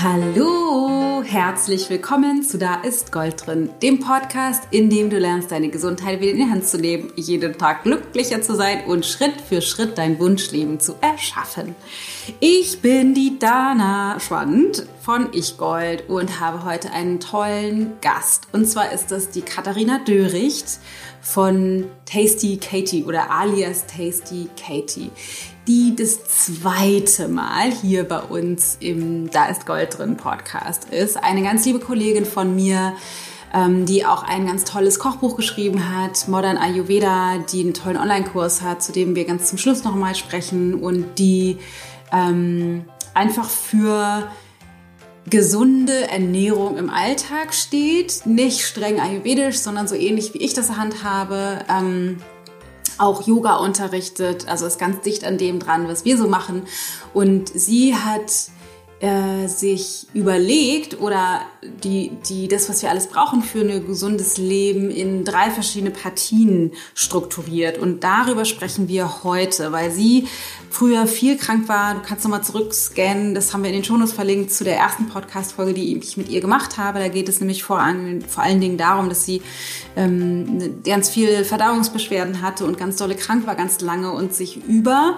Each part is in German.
Hallo, herzlich willkommen zu Da ist Gold drin, dem Podcast, in dem du lernst, deine Gesundheit wieder in die Hand zu nehmen, jeden Tag glücklicher zu sein und Schritt für Schritt dein Wunschleben zu erschaffen. Ich bin die Dana Schwand von Ich Gold und habe heute einen tollen Gast. Und zwar ist das die Katharina Döricht von Tasty Katie oder alias Tasty Katie die das zweite Mal hier bei uns im Da ist Gold drin Podcast ist. Eine ganz liebe Kollegin von mir, ähm, die auch ein ganz tolles Kochbuch geschrieben hat, Modern Ayurveda, die einen tollen Online-Kurs hat, zu dem wir ganz zum Schluss nochmal sprechen und die ähm, einfach für gesunde Ernährung im Alltag steht. Nicht streng ayurvedisch, sondern so ähnlich wie ich das handhabe. Ähm, auch Yoga unterrichtet, also ist ganz dicht an dem dran, was wir so machen. Und sie hat äh, sich überlegt oder die, die, das, was wir alles brauchen für ein gesundes Leben in drei verschiedene Partien strukturiert. Und darüber sprechen wir heute, weil sie früher viel krank war. Du kannst nochmal zurückscannen. Das haben wir in den Shownotes verlinkt zu der ersten Podcast-Folge, die ich mit ihr gemacht habe. Da geht es nämlich vor, an, vor allen Dingen darum, dass sie ähm, ganz viel Verdauungsbeschwerden hatte und ganz dolle krank war, ganz lange und sich über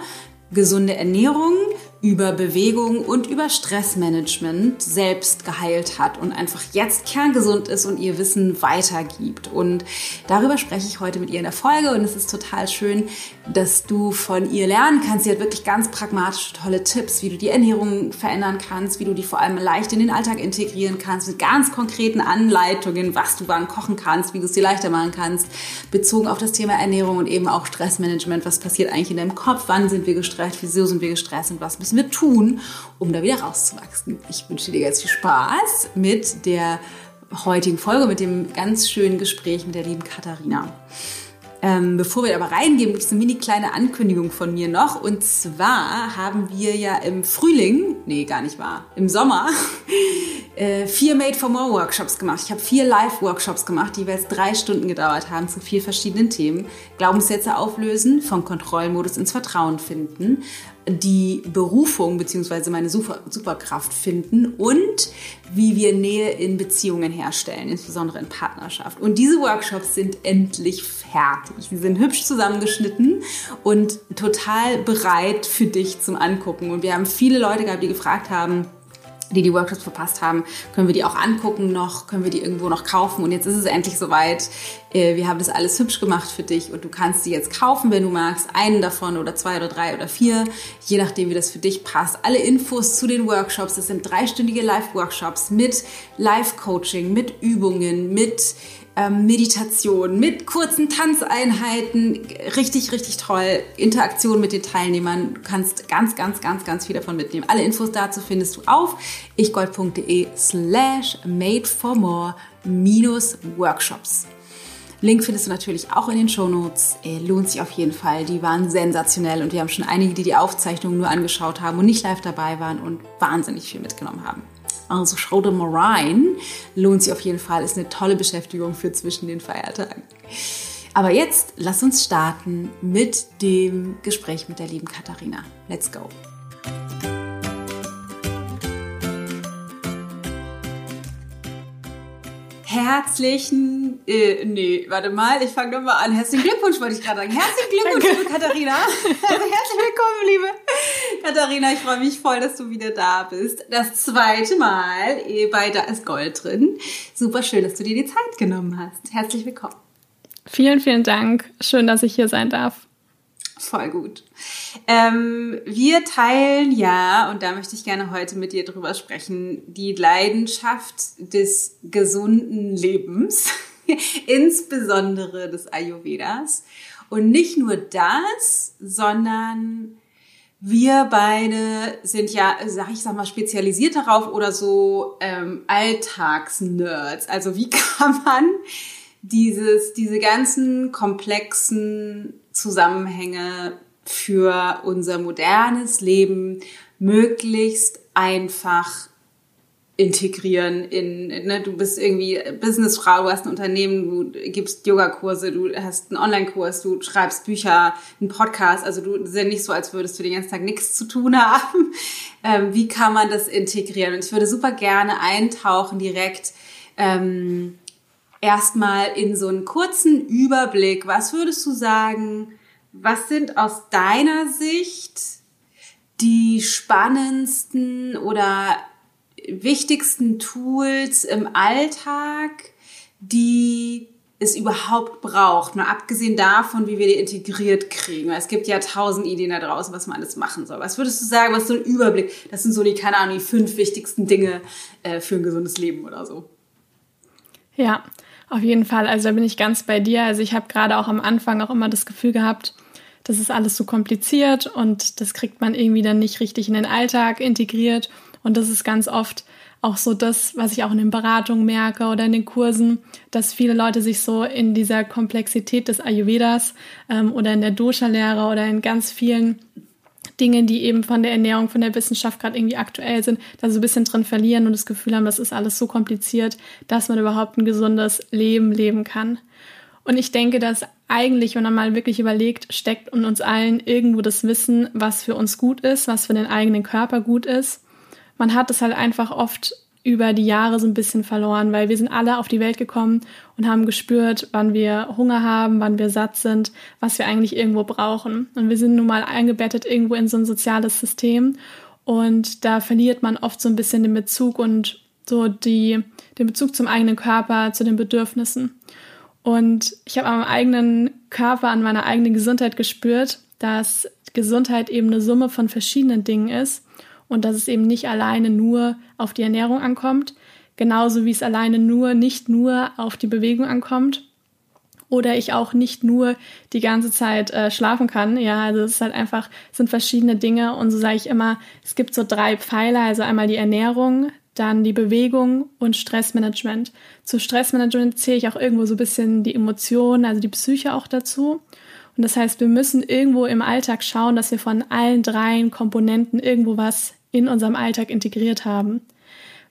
gesunde Ernährung, über Bewegung und über Stressmanagement selbst geheilt hat und einfach jetzt kerngesund ist und ihr Wissen weitergibt. Und darüber spreche ich heute mit ihr in der Folge und es ist total schön, dass du von ihr lernen kannst. Sie hat wirklich ganz pragmatische, tolle Tipps, wie du die Ernährung verändern kannst, wie du die vor allem leicht in den Alltag integrieren kannst, mit ganz konkreten Anleitungen, was du wann kochen kannst, wie du es dir leichter machen kannst, bezogen auf das Thema Ernährung und eben auch Stressmanagement. Was passiert eigentlich in deinem Kopf? Wann sind wir gestresst? Wieso sind wir gestresst? Und was müssen müssen wir tun, um da wieder rauszuwachsen. Ich wünsche dir ganz viel Spaß mit der heutigen Folge, mit dem ganz schönen Gespräch mit der lieben Katharina. Ähm, bevor wir aber reingehen, gibt es eine mini kleine Ankündigung von mir noch. Und zwar haben wir ja im Frühling, nee, gar nicht wahr, im Sommer, äh, vier Made for More Workshops gemacht. Ich habe vier Live-Workshops gemacht, die jeweils drei Stunden gedauert haben zu vier verschiedenen Themen. Glaubenssätze auflösen, vom Kontrollmodus ins Vertrauen finden, die Berufung bzw. meine Super Superkraft finden und wie wir Nähe in Beziehungen herstellen, insbesondere in Partnerschaft. Und diese Workshops sind endlich fertig. Sie sind hübsch zusammengeschnitten und total bereit für dich zum Angucken. Und wir haben viele Leute gehabt, die gefragt haben, die die Workshops verpasst haben, können wir die auch angucken noch, können wir die irgendwo noch kaufen. Und jetzt ist es endlich soweit. Äh, wir haben das alles hübsch gemacht für dich und du kannst sie jetzt kaufen, wenn du magst. Einen davon oder zwei oder drei oder vier, je nachdem, wie das für dich passt. Alle Infos zu den Workshops, das sind dreistündige Live-Workshops mit Live-Coaching, mit Übungen, mit ähm, Meditation mit kurzen Tanzeinheiten. Richtig, richtig toll. Interaktion mit den Teilnehmern. Du kannst ganz, ganz, ganz, ganz viel davon mitnehmen. Alle Infos dazu findest du auf ichgold.de slash made for more minus workshops. Link findest du natürlich auch in den Shownotes. Lohnt sich auf jeden Fall. Die waren sensationell und wir haben schon einige, die die Aufzeichnung nur angeschaut haben und nicht live dabei waren und wahnsinnig viel mitgenommen haben. Also schau da mal rein. Lohnt sich auf jeden Fall. Ist eine tolle Beschäftigung für zwischen den Feiertagen. Aber jetzt lass uns starten mit dem Gespräch mit der lieben Katharina. Let's go. Herzlichen, äh, nee, warte mal, ich fange nochmal an. Herzlichen Glückwunsch wollte ich gerade sagen. Herzlichen Glückwunsch, liebe Katharina. Herzlich willkommen, liebe Katharina. Ich freue mich voll, dass du wieder da bist. Das zweite Mal eh, bei Da ist Gold drin. Super schön, dass du dir die Zeit genommen hast. Herzlich willkommen. Vielen, vielen Dank. Schön, dass ich hier sein darf. Voll gut. Ähm, wir teilen ja, und da möchte ich gerne heute mit dir drüber sprechen, die Leidenschaft des gesunden Lebens, insbesondere des Ayurvedas. Und nicht nur das, sondern wir beide sind ja, sag ich sag mal, spezialisiert darauf oder so ähm, Alltagsnerds. Also wie kann man dieses, diese ganzen komplexen Zusammenhänge für unser modernes Leben möglichst einfach integrieren in, ne, du bist irgendwie Businessfrau, du hast ein Unternehmen, du gibst Yogakurse, du hast einen Online-Kurs, du schreibst Bücher, einen Podcast, also du ist ja nicht so, als würdest du den ganzen Tag nichts zu tun haben. Ähm, wie kann man das integrieren? Und ich würde super gerne eintauchen direkt ähm, erstmal in so einen kurzen Überblick. Was würdest du sagen, was sind aus deiner Sicht die spannendsten oder wichtigsten Tools im Alltag, die es überhaupt braucht, mal abgesehen davon, wie wir die integriert kriegen. Es gibt ja tausend Ideen da draußen, was man alles machen soll. Was würdest du sagen, was so ein Überblick? Das sind so die, keine Ahnung, die fünf wichtigsten Dinge äh, für ein gesundes Leben oder so. Ja, auf jeden Fall. Also da bin ich ganz bei dir. Also ich habe gerade auch am Anfang auch immer das Gefühl gehabt, das ist alles so kompliziert und das kriegt man irgendwie dann nicht richtig in den Alltag integriert. Und das ist ganz oft auch so das, was ich auch in den Beratungen merke oder in den Kursen, dass viele Leute sich so in dieser Komplexität des Ayurvedas ähm, oder in der Dosha-Lehre oder in ganz vielen Dingen, die eben von der Ernährung, von der Wissenschaft gerade irgendwie aktuell sind, da so ein bisschen drin verlieren und das Gefühl haben, das ist alles so kompliziert, dass man überhaupt ein gesundes Leben leben kann. Und ich denke, dass eigentlich, wenn man mal wirklich überlegt, steckt in uns allen irgendwo das Wissen, was für uns gut ist, was für den eigenen Körper gut ist man hat es halt einfach oft über die Jahre so ein bisschen verloren, weil wir sind alle auf die Welt gekommen und haben gespürt, wann wir Hunger haben, wann wir satt sind, was wir eigentlich irgendwo brauchen. Und wir sind nun mal eingebettet irgendwo in so ein soziales System und da verliert man oft so ein bisschen den Bezug und so die, den Bezug zum eigenen Körper, zu den Bedürfnissen. Und ich habe am eigenen Körper, an meiner eigenen Gesundheit gespürt, dass Gesundheit eben eine Summe von verschiedenen Dingen ist und dass es eben nicht alleine nur auf die Ernährung ankommt, genauso wie es alleine nur nicht nur auf die Bewegung ankommt oder ich auch nicht nur die ganze Zeit äh, schlafen kann. Ja, also es ist halt einfach sind verschiedene Dinge und so sage ich immer, es gibt so drei Pfeiler, also einmal die Ernährung, dann die Bewegung und Stressmanagement. Zu Stressmanagement zähle ich auch irgendwo so ein bisschen die Emotionen, also die Psyche auch dazu. Und das heißt, wir müssen irgendwo im Alltag schauen, dass wir von allen drei Komponenten irgendwo was in unserem Alltag integriert haben.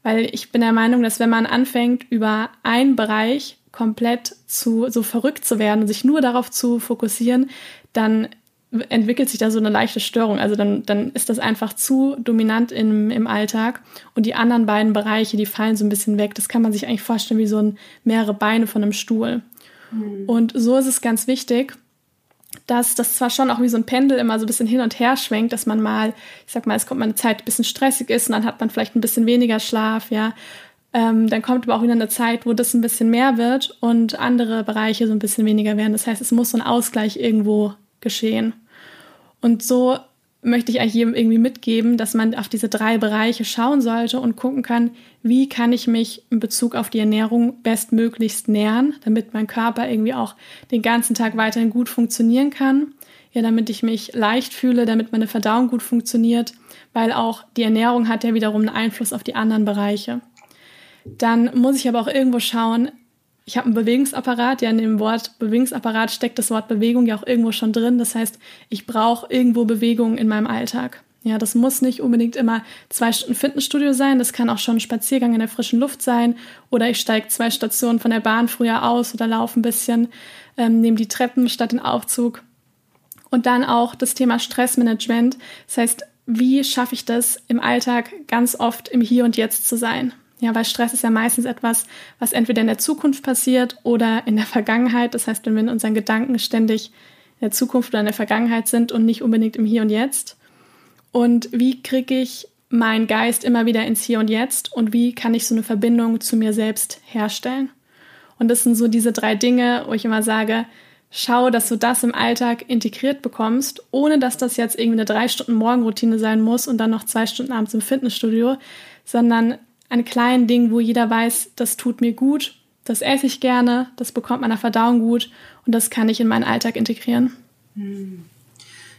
Weil ich bin der Meinung, dass wenn man anfängt, über einen Bereich komplett zu so verrückt zu werden und sich nur darauf zu fokussieren, dann entwickelt sich da so eine leichte Störung. Also dann, dann ist das einfach zu dominant im, im Alltag und die anderen beiden Bereiche, die fallen so ein bisschen weg. Das kann man sich eigentlich vorstellen wie so ein mehrere Beine von einem Stuhl. Mhm. Und so ist es ganz wichtig, dass das zwar schon auch wie so ein Pendel immer so ein bisschen hin und her schwenkt, dass man mal, ich sag mal, es kommt mal eine Zeit, ein bisschen stressig ist und dann hat man vielleicht ein bisschen weniger Schlaf, ja. Ähm, dann kommt aber auch wieder eine Zeit, wo das ein bisschen mehr wird und andere Bereiche so ein bisschen weniger werden. Das heißt, es muss so ein Ausgleich irgendwo geschehen. Und so möchte ich eigentlich jedem irgendwie mitgeben, dass man auf diese drei Bereiche schauen sollte und gucken kann, wie kann ich mich in Bezug auf die Ernährung bestmöglichst nähern, damit mein Körper irgendwie auch den ganzen Tag weiterhin gut funktionieren kann. Ja, damit ich mich leicht fühle, damit meine Verdauung gut funktioniert, weil auch die Ernährung hat ja wiederum einen Einfluss auf die anderen Bereiche. Dann muss ich aber auch irgendwo schauen, ich habe einen Bewegungsapparat, ja in dem Wort Bewegungsapparat steckt das Wort Bewegung ja auch irgendwo schon drin. Das heißt, ich brauche irgendwo Bewegung in meinem Alltag. Ja, das muss nicht unbedingt immer zwei Stunden Fitnessstudio sein. Das kann auch schon ein Spaziergang in der frischen Luft sein. Oder ich steige zwei Stationen von der Bahn früher aus oder laufe ein bisschen, ähm, nehme die Treppen statt den Aufzug. Und dann auch das Thema Stressmanagement. Das heißt, wie schaffe ich das im Alltag ganz oft im Hier und Jetzt zu sein? Ja, weil Stress ist ja meistens etwas, was entweder in der Zukunft passiert oder in der Vergangenheit. Das heißt, wenn wir in unseren Gedanken ständig in der Zukunft oder in der Vergangenheit sind und nicht unbedingt im Hier und Jetzt. Und wie kriege ich meinen Geist immer wieder ins Hier und Jetzt und wie kann ich so eine Verbindung zu mir selbst herstellen? Und das sind so diese drei Dinge, wo ich immer sage, schau, dass du das im Alltag integriert bekommst, ohne dass das jetzt irgendwie eine drei Stunden Morgenroutine sein muss und dann noch zwei Stunden abends im Fitnessstudio, sondern an kleinen Dingen, wo jeder weiß, das tut mir gut, das esse ich gerne, das bekommt meiner Verdauung gut und das kann ich in meinen Alltag integrieren. Hm.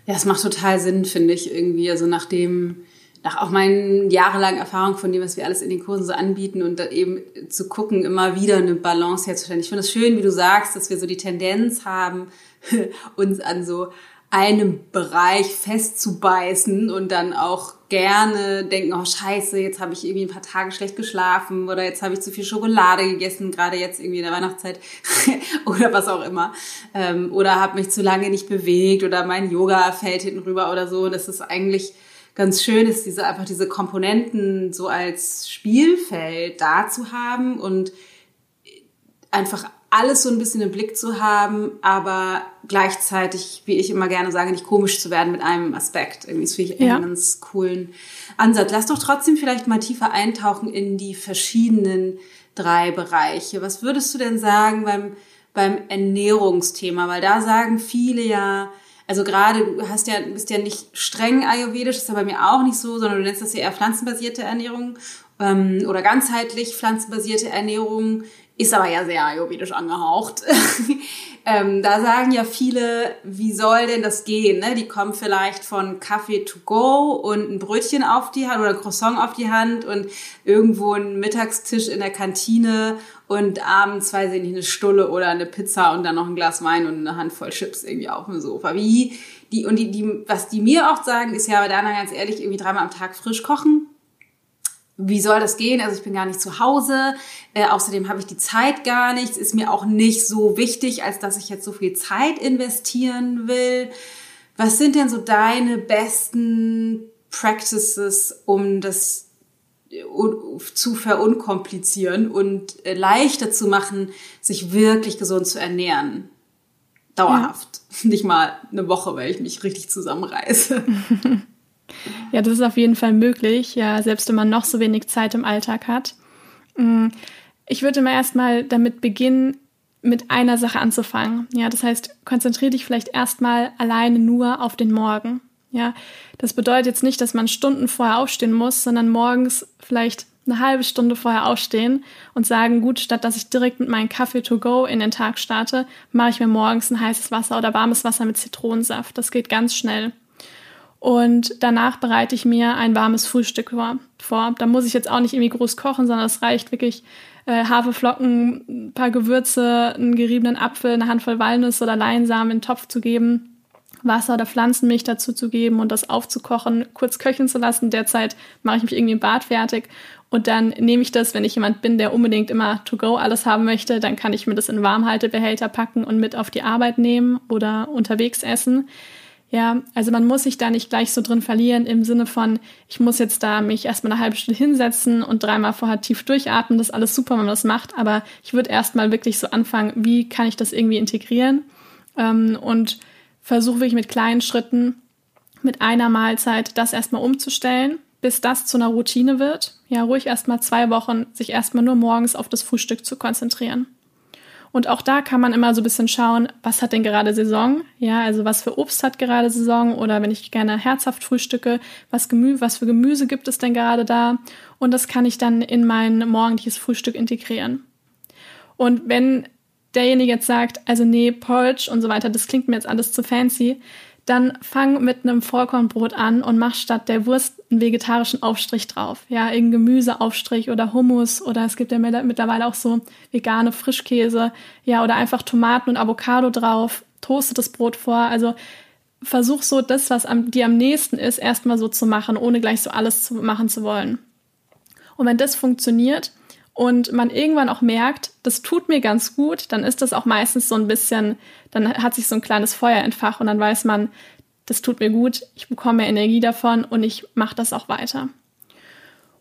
Ja, es macht total Sinn, finde ich irgendwie. Also nachdem, nach auch meinen jahrelangen Erfahrungen von dem, was wir alles in den Kursen so anbieten und eben zu gucken, immer wieder eine Balance herzustellen. Ich finde es schön, wie du sagst, dass wir so die Tendenz haben, uns an so einem Bereich festzubeißen und dann auch gerne denken, oh scheiße, jetzt habe ich irgendwie ein paar Tage schlecht geschlafen oder jetzt habe ich zu viel Schokolade gegessen, gerade jetzt irgendwie in der Weihnachtszeit oder was auch immer. Ähm, oder habe mich zu lange nicht bewegt oder mein Yoga fällt hinten rüber oder so. Das ist eigentlich ganz schön, ist diese einfach diese Komponenten so als Spielfeld da zu haben und einfach alles so ein bisschen im Blick zu haben, aber gleichzeitig, wie ich immer gerne sage, nicht komisch zu werden mit einem Aspekt. Irgendwie das finde ich ja. einen ganz coolen Ansatz. Lass doch trotzdem vielleicht mal tiefer eintauchen in die verschiedenen drei Bereiche. Was würdest du denn sagen beim, beim Ernährungsthema? Weil da sagen viele ja, also gerade du hast ja, bist ja nicht streng ayurvedisch, das ist ja bei mir auch nicht so, sondern du nennst das ja eher pflanzenbasierte Ernährung ähm, oder ganzheitlich pflanzenbasierte Ernährung ist aber ja sehr ayurvedisch angehaucht. ähm, da sagen ja viele, wie soll denn das gehen? Ne? Die kommen vielleicht von Kaffee to go und ein Brötchen auf die Hand oder ein Croissant auf die Hand und irgendwo ein Mittagstisch in der Kantine und abends, weiß ich nicht, eine Stulle oder eine Pizza und dann noch ein Glas Wein und eine Handvoll Chips irgendwie auf dem Sofa. Wie die, und die, die, was die mir oft sagen, ist ja aber dann ganz ehrlich, irgendwie dreimal am Tag frisch kochen wie soll das gehen? Also ich bin gar nicht zu Hause. Äh, außerdem habe ich die Zeit gar nicht. Ist mir auch nicht so wichtig, als dass ich jetzt so viel Zeit investieren will. Was sind denn so deine besten Practices, um das zu verunkomplizieren und äh, leichter zu machen, sich wirklich gesund zu ernähren? Dauerhaft. Ja. Nicht mal eine Woche, weil ich mich richtig zusammenreiße. Ja, das ist auf jeden Fall möglich, ja, selbst wenn man noch so wenig Zeit im Alltag hat. Mm, ich würde mal erstmal damit beginnen, mit einer Sache anzufangen. Ja, das heißt, konzentriere dich vielleicht erstmal alleine nur auf den Morgen. Ja, das bedeutet jetzt nicht, dass man Stunden vorher aufstehen muss, sondern morgens vielleicht eine halbe Stunde vorher aufstehen und sagen, gut, statt dass ich direkt mit meinem Kaffee to go in den Tag starte, mache ich mir morgens ein heißes Wasser oder warmes Wasser mit Zitronensaft. Das geht ganz schnell. Und danach bereite ich mir ein warmes Frühstück vor. Da muss ich jetzt auch nicht irgendwie groß kochen, sondern es reicht wirklich äh, Haferflocken, ein paar Gewürze, einen geriebenen Apfel, eine Handvoll Walnüsse oder Leinsamen in den Topf zu geben, Wasser oder Pflanzenmilch dazu zu geben und das aufzukochen, kurz köcheln zu lassen. Derzeit mache ich mich irgendwie im Bad fertig und dann nehme ich das, wenn ich jemand bin, der unbedingt immer to go alles haben möchte, dann kann ich mir das in Warmhaltebehälter packen und mit auf die Arbeit nehmen oder unterwegs essen. Ja, also man muss sich da nicht gleich so drin verlieren im Sinne von, ich muss jetzt da mich erstmal eine halbe Stunde hinsetzen und dreimal vorher tief durchatmen. Das ist alles super, wenn man das macht, aber ich würde erstmal wirklich so anfangen, wie kann ich das irgendwie integrieren? Ähm, und versuche wirklich mit kleinen Schritten, mit einer Mahlzeit das erstmal umzustellen, bis das zu einer Routine wird. Ja, ruhig erstmal zwei Wochen sich erstmal nur morgens auf das Frühstück zu konzentrieren. Und auch da kann man immer so ein bisschen schauen, was hat denn gerade Saison? Ja, also was für Obst hat gerade Saison oder wenn ich gerne herzhaft frühstücke, was, Gemü was für Gemüse gibt es denn gerade da? Und das kann ich dann in mein morgendliches Frühstück integrieren. Und wenn derjenige jetzt sagt, also nee, Porridge und so weiter, das klingt mir jetzt alles zu fancy, dann fang mit einem Vollkornbrot an und mach statt der Wurst einen vegetarischen Aufstrich drauf. Ja, irgendein Gemüseaufstrich oder Hummus oder es gibt ja mittlerweile auch so vegane Frischkäse, ja, oder einfach Tomaten und Avocado drauf, toastet das Brot vor. Also versuch so das, was am, dir am nächsten ist, erstmal so zu machen, ohne gleich so alles zu machen zu wollen. Und wenn das funktioniert, und man irgendwann auch merkt, das tut mir ganz gut, dann ist das auch meistens so ein bisschen, dann hat sich so ein kleines Feuer entfacht und dann weiß man, das tut mir gut, ich bekomme Energie davon und ich mache das auch weiter.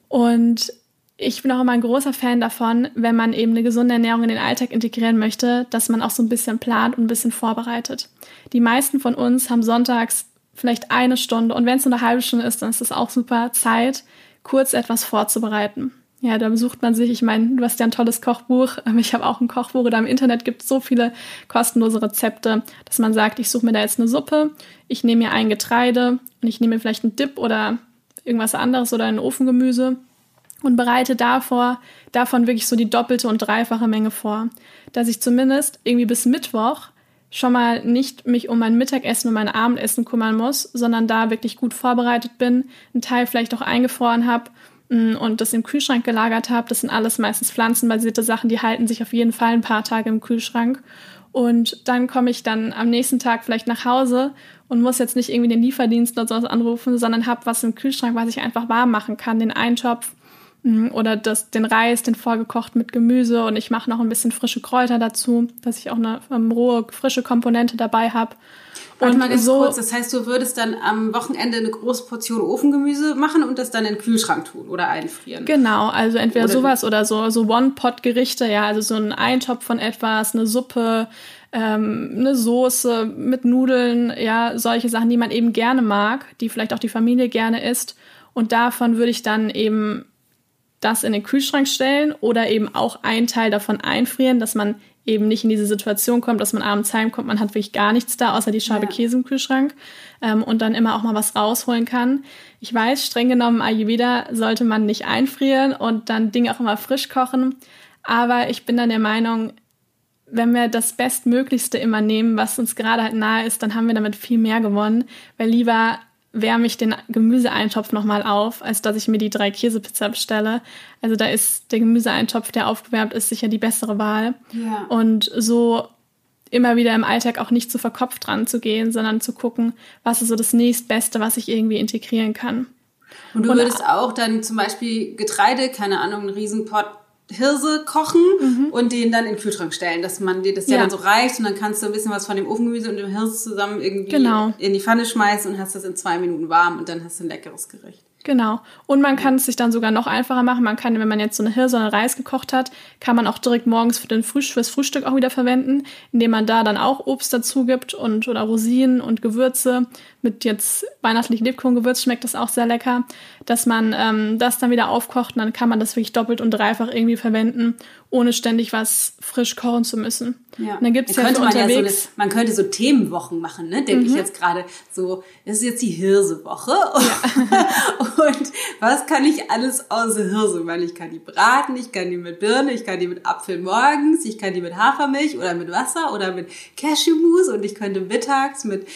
Und ich bin auch immer ein großer Fan davon, wenn man eben eine gesunde Ernährung in den Alltag integrieren möchte, dass man auch so ein bisschen plant und ein bisschen vorbereitet. Die meisten von uns haben sonntags vielleicht eine Stunde und wenn es nur eine halbe Stunde ist, dann ist es auch super Zeit, kurz etwas vorzubereiten. Ja, da besucht man sich, ich meine, du hast ja ein tolles Kochbuch, ich habe auch ein Kochbuch oder im Internet gibt es so viele kostenlose Rezepte, dass man sagt, ich suche mir da jetzt eine Suppe, ich nehme mir ein Getreide und ich nehme mir vielleicht einen Dip oder irgendwas anderes oder ein Ofengemüse und bereite davor, davon wirklich so die doppelte und dreifache Menge vor, dass ich zumindest irgendwie bis Mittwoch schon mal nicht mich um mein Mittagessen und mein Abendessen kümmern muss, sondern da wirklich gut vorbereitet bin, einen Teil vielleicht auch eingefroren habe und das im Kühlschrank gelagert habe. Das sind alles meistens pflanzenbasierte Sachen, die halten sich auf jeden Fall ein paar Tage im Kühlschrank. Und dann komme ich dann am nächsten Tag vielleicht nach Hause und muss jetzt nicht irgendwie den Lieferdienst oder sowas anrufen, sondern habe was im Kühlschrank, was ich einfach warm machen kann, den Eintopf mm, oder das, den Reis, den vorgekocht mit Gemüse und ich mache noch ein bisschen frische Kräuter dazu, dass ich auch eine um, rohe, frische Komponente dabei habe. Warte mal ganz so, kurz, das heißt, du würdest dann am Wochenende eine große Portion Ofengemüse machen und das dann in den Kühlschrank tun oder einfrieren. Genau, also entweder oder sowas oder so, so One-Pot-Gerichte, ja, also so ein Eintopf von etwas, eine Suppe, ähm, eine Soße mit Nudeln, ja, solche Sachen, die man eben gerne mag, die vielleicht auch die Familie gerne isst. Und davon würde ich dann eben das in den Kühlschrank stellen oder eben auch einen Teil davon einfrieren, dass man eben nicht in diese Situation kommt, dass man abends heimkommt, man hat wirklich gar nichts da, außer die Scheibe ja. Käse im Kühlschrank ähm, und dann immer auch mal was rausholen kann. Ich weiß, streng genommen, Ayurveda sollte man nicht einfrieren und dann Dinge auch immer frisch kochen, aber ich bin dann der Meinung, wenn wir das Bestmöglichste immer nehmen, was uns gerade halt nahe ist, dann haben wir damit viel mehr gewonnen, weil lieber wärme ich den Gemüseeintopf nochmal auf, als dass ich mir die drei Käsepizza bestelle. Also da ist der Gemüseeintopf, der aufgewärmt ist, sicher die bessere Wahl. Ja. Und so immer wieder im Alltag auch nicht zu verkopft dran zu gehen, sondern zu gucken, was ist so das nächstbeste, was ich irgendwie integrieren kann. Und du würdest auch dann zum Beispiel Getreide, keine Ahnung, einen Riesenpott Hirse kochen mhm. und den dann in den Kühlschrank stellen, dass man dir das ja. ja. dann so reicht und dann kannst du ein bisschen was von dem Ofengemüse und dem Hirse zusammen irgendwie genau. in die Pfanne schmeißen und hast das in zwei Minuten warm und dann hast du ein leckeres Gericht. Genau. Und man kann es sich dann sogar noch einfacher machen. Man kann, wenn man jetzt so eine Hirse oder Reis gekocht hat, kann man auch direkt morgens für den Frühstück, fürs Frühstück auch wieder verwenden, indem man da dann auch Obst dazu gibt und oder Rosinen und Gewürze. Mit jetzt weihnachtlichen Lebkuchengewürz schmeckt das auch sehr lecker, dass man ähm, das dann wieder aufkocht und dann kann man das wirklich doppelt und dreifach irgendwie verwenden ohne ständig was frisch kochen zu müssen. Ja. Und dann gibt's ja könnte man unterwegs. Ja so man könnte so Themenwochen machen, ne? Denke mhm. ich jetzt gerade so, das ist jetzt die Hirsewoche. Ja. und was kann ich alles außer Hirse machen? Ich kann die braten, ich kann die mit Birne, ich kann die mit Apfel morgens, ich kann die mit Hafermilch oder mit Wasser oder mit Cashewmus und ich könnte mittags mit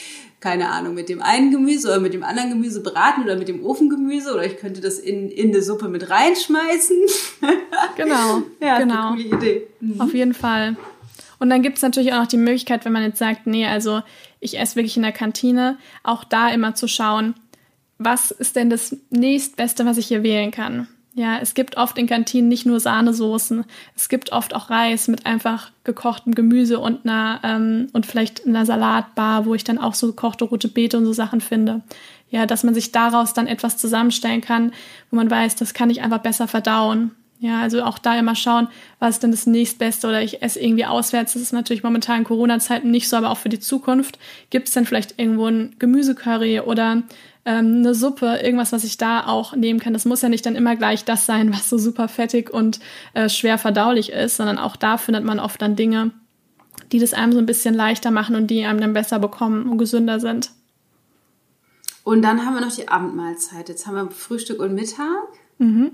keine Ahnung, mit dem einen Gemüse oder mit dem anderen Gemüse braten oder mit dem Ofengemüse oder ich könnte das in, in eine Suppe mit reinschmeißen. Genau. ja, genau. Eine coole Idee. Mhm. Auf jeden Fall. Und dann gibt es natürlich auch noch die Möglichkeit, wenn man jetzt sagt, nee, also ich esse wirklich in der Kantine, auch da immer zu schauen, was ist denn das nächstbeste, was ich hier wählen kann. Ja, es gibt oft in Kantinen nicht nur Sahnesoßen, es gibt oft auch Reis mit einfach gekochtem Gemüse und einer ähm, und vielleicht einer Salatbar, wo ich dann auch so gekochte rote Beete und so Sachen finde. Ja, dass man sich daraus dann etwas zusammenstellen kann, wo man weiß, das kann ich einfach besser verdauen. Ja, also auch da immer schauen, was ist denn das nächstbeste oder ich esse irgendwie auswärts. Das ist natürlich momentan in Corona-Zeiten nicht so, aber auch für die Zukunft. Gibt es denn vielleicht irgendwo ein Gemüsecurry oder ähm, eine Suppe, irgendwas, was ich da auch nehmen kann. Das muss ja nicht dann immer gleich das sein, was so super fettig und äh, schwer verdaulich ist, sondern auch da findet man oft dann Dinge, die das einem so ein bisschen leichter machen und die einem dann besser bekommen und gesünder sind. Und dann haben wir noch die Abendmahlzeit. Jetzt haben wir Frühstück und Mittag. Mhm.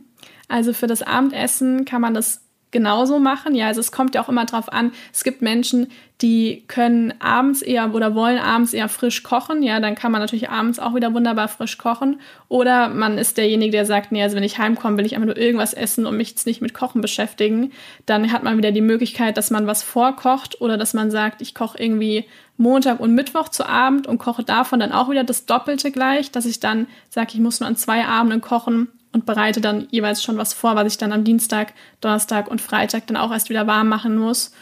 Also für das Abendessen kann man das genauso machen. Ja, also es kommt ja auch immer drauf an. Es gibt Menschen, die können abends eher oder wollen abends eher frisch kochen. Ja, dann kann man natürlich abends auch wieder wunderbar frisch kochen. Oder man ist derjenige, der sagt, nee, also wenn ich heimkomme, will ich einfach nur irgendwas essen und mich jetzt nicht mit Kochen beschäftigen. Dann hat man wieder die Möglichkeit, dass man was vorkocht oder dass man sagt, ich koche irgendwie Montag und Mittwoch zu Abend und koche davon dann auch wieder das Doppelte gleich, dass ich dann sage, ich muss nur an zwei Abenden kochen und bereite dann jeweils schon was vor, was ich dann am Dienstag, Donnerstag und Freitag dann auch erst wieder warm machen muss.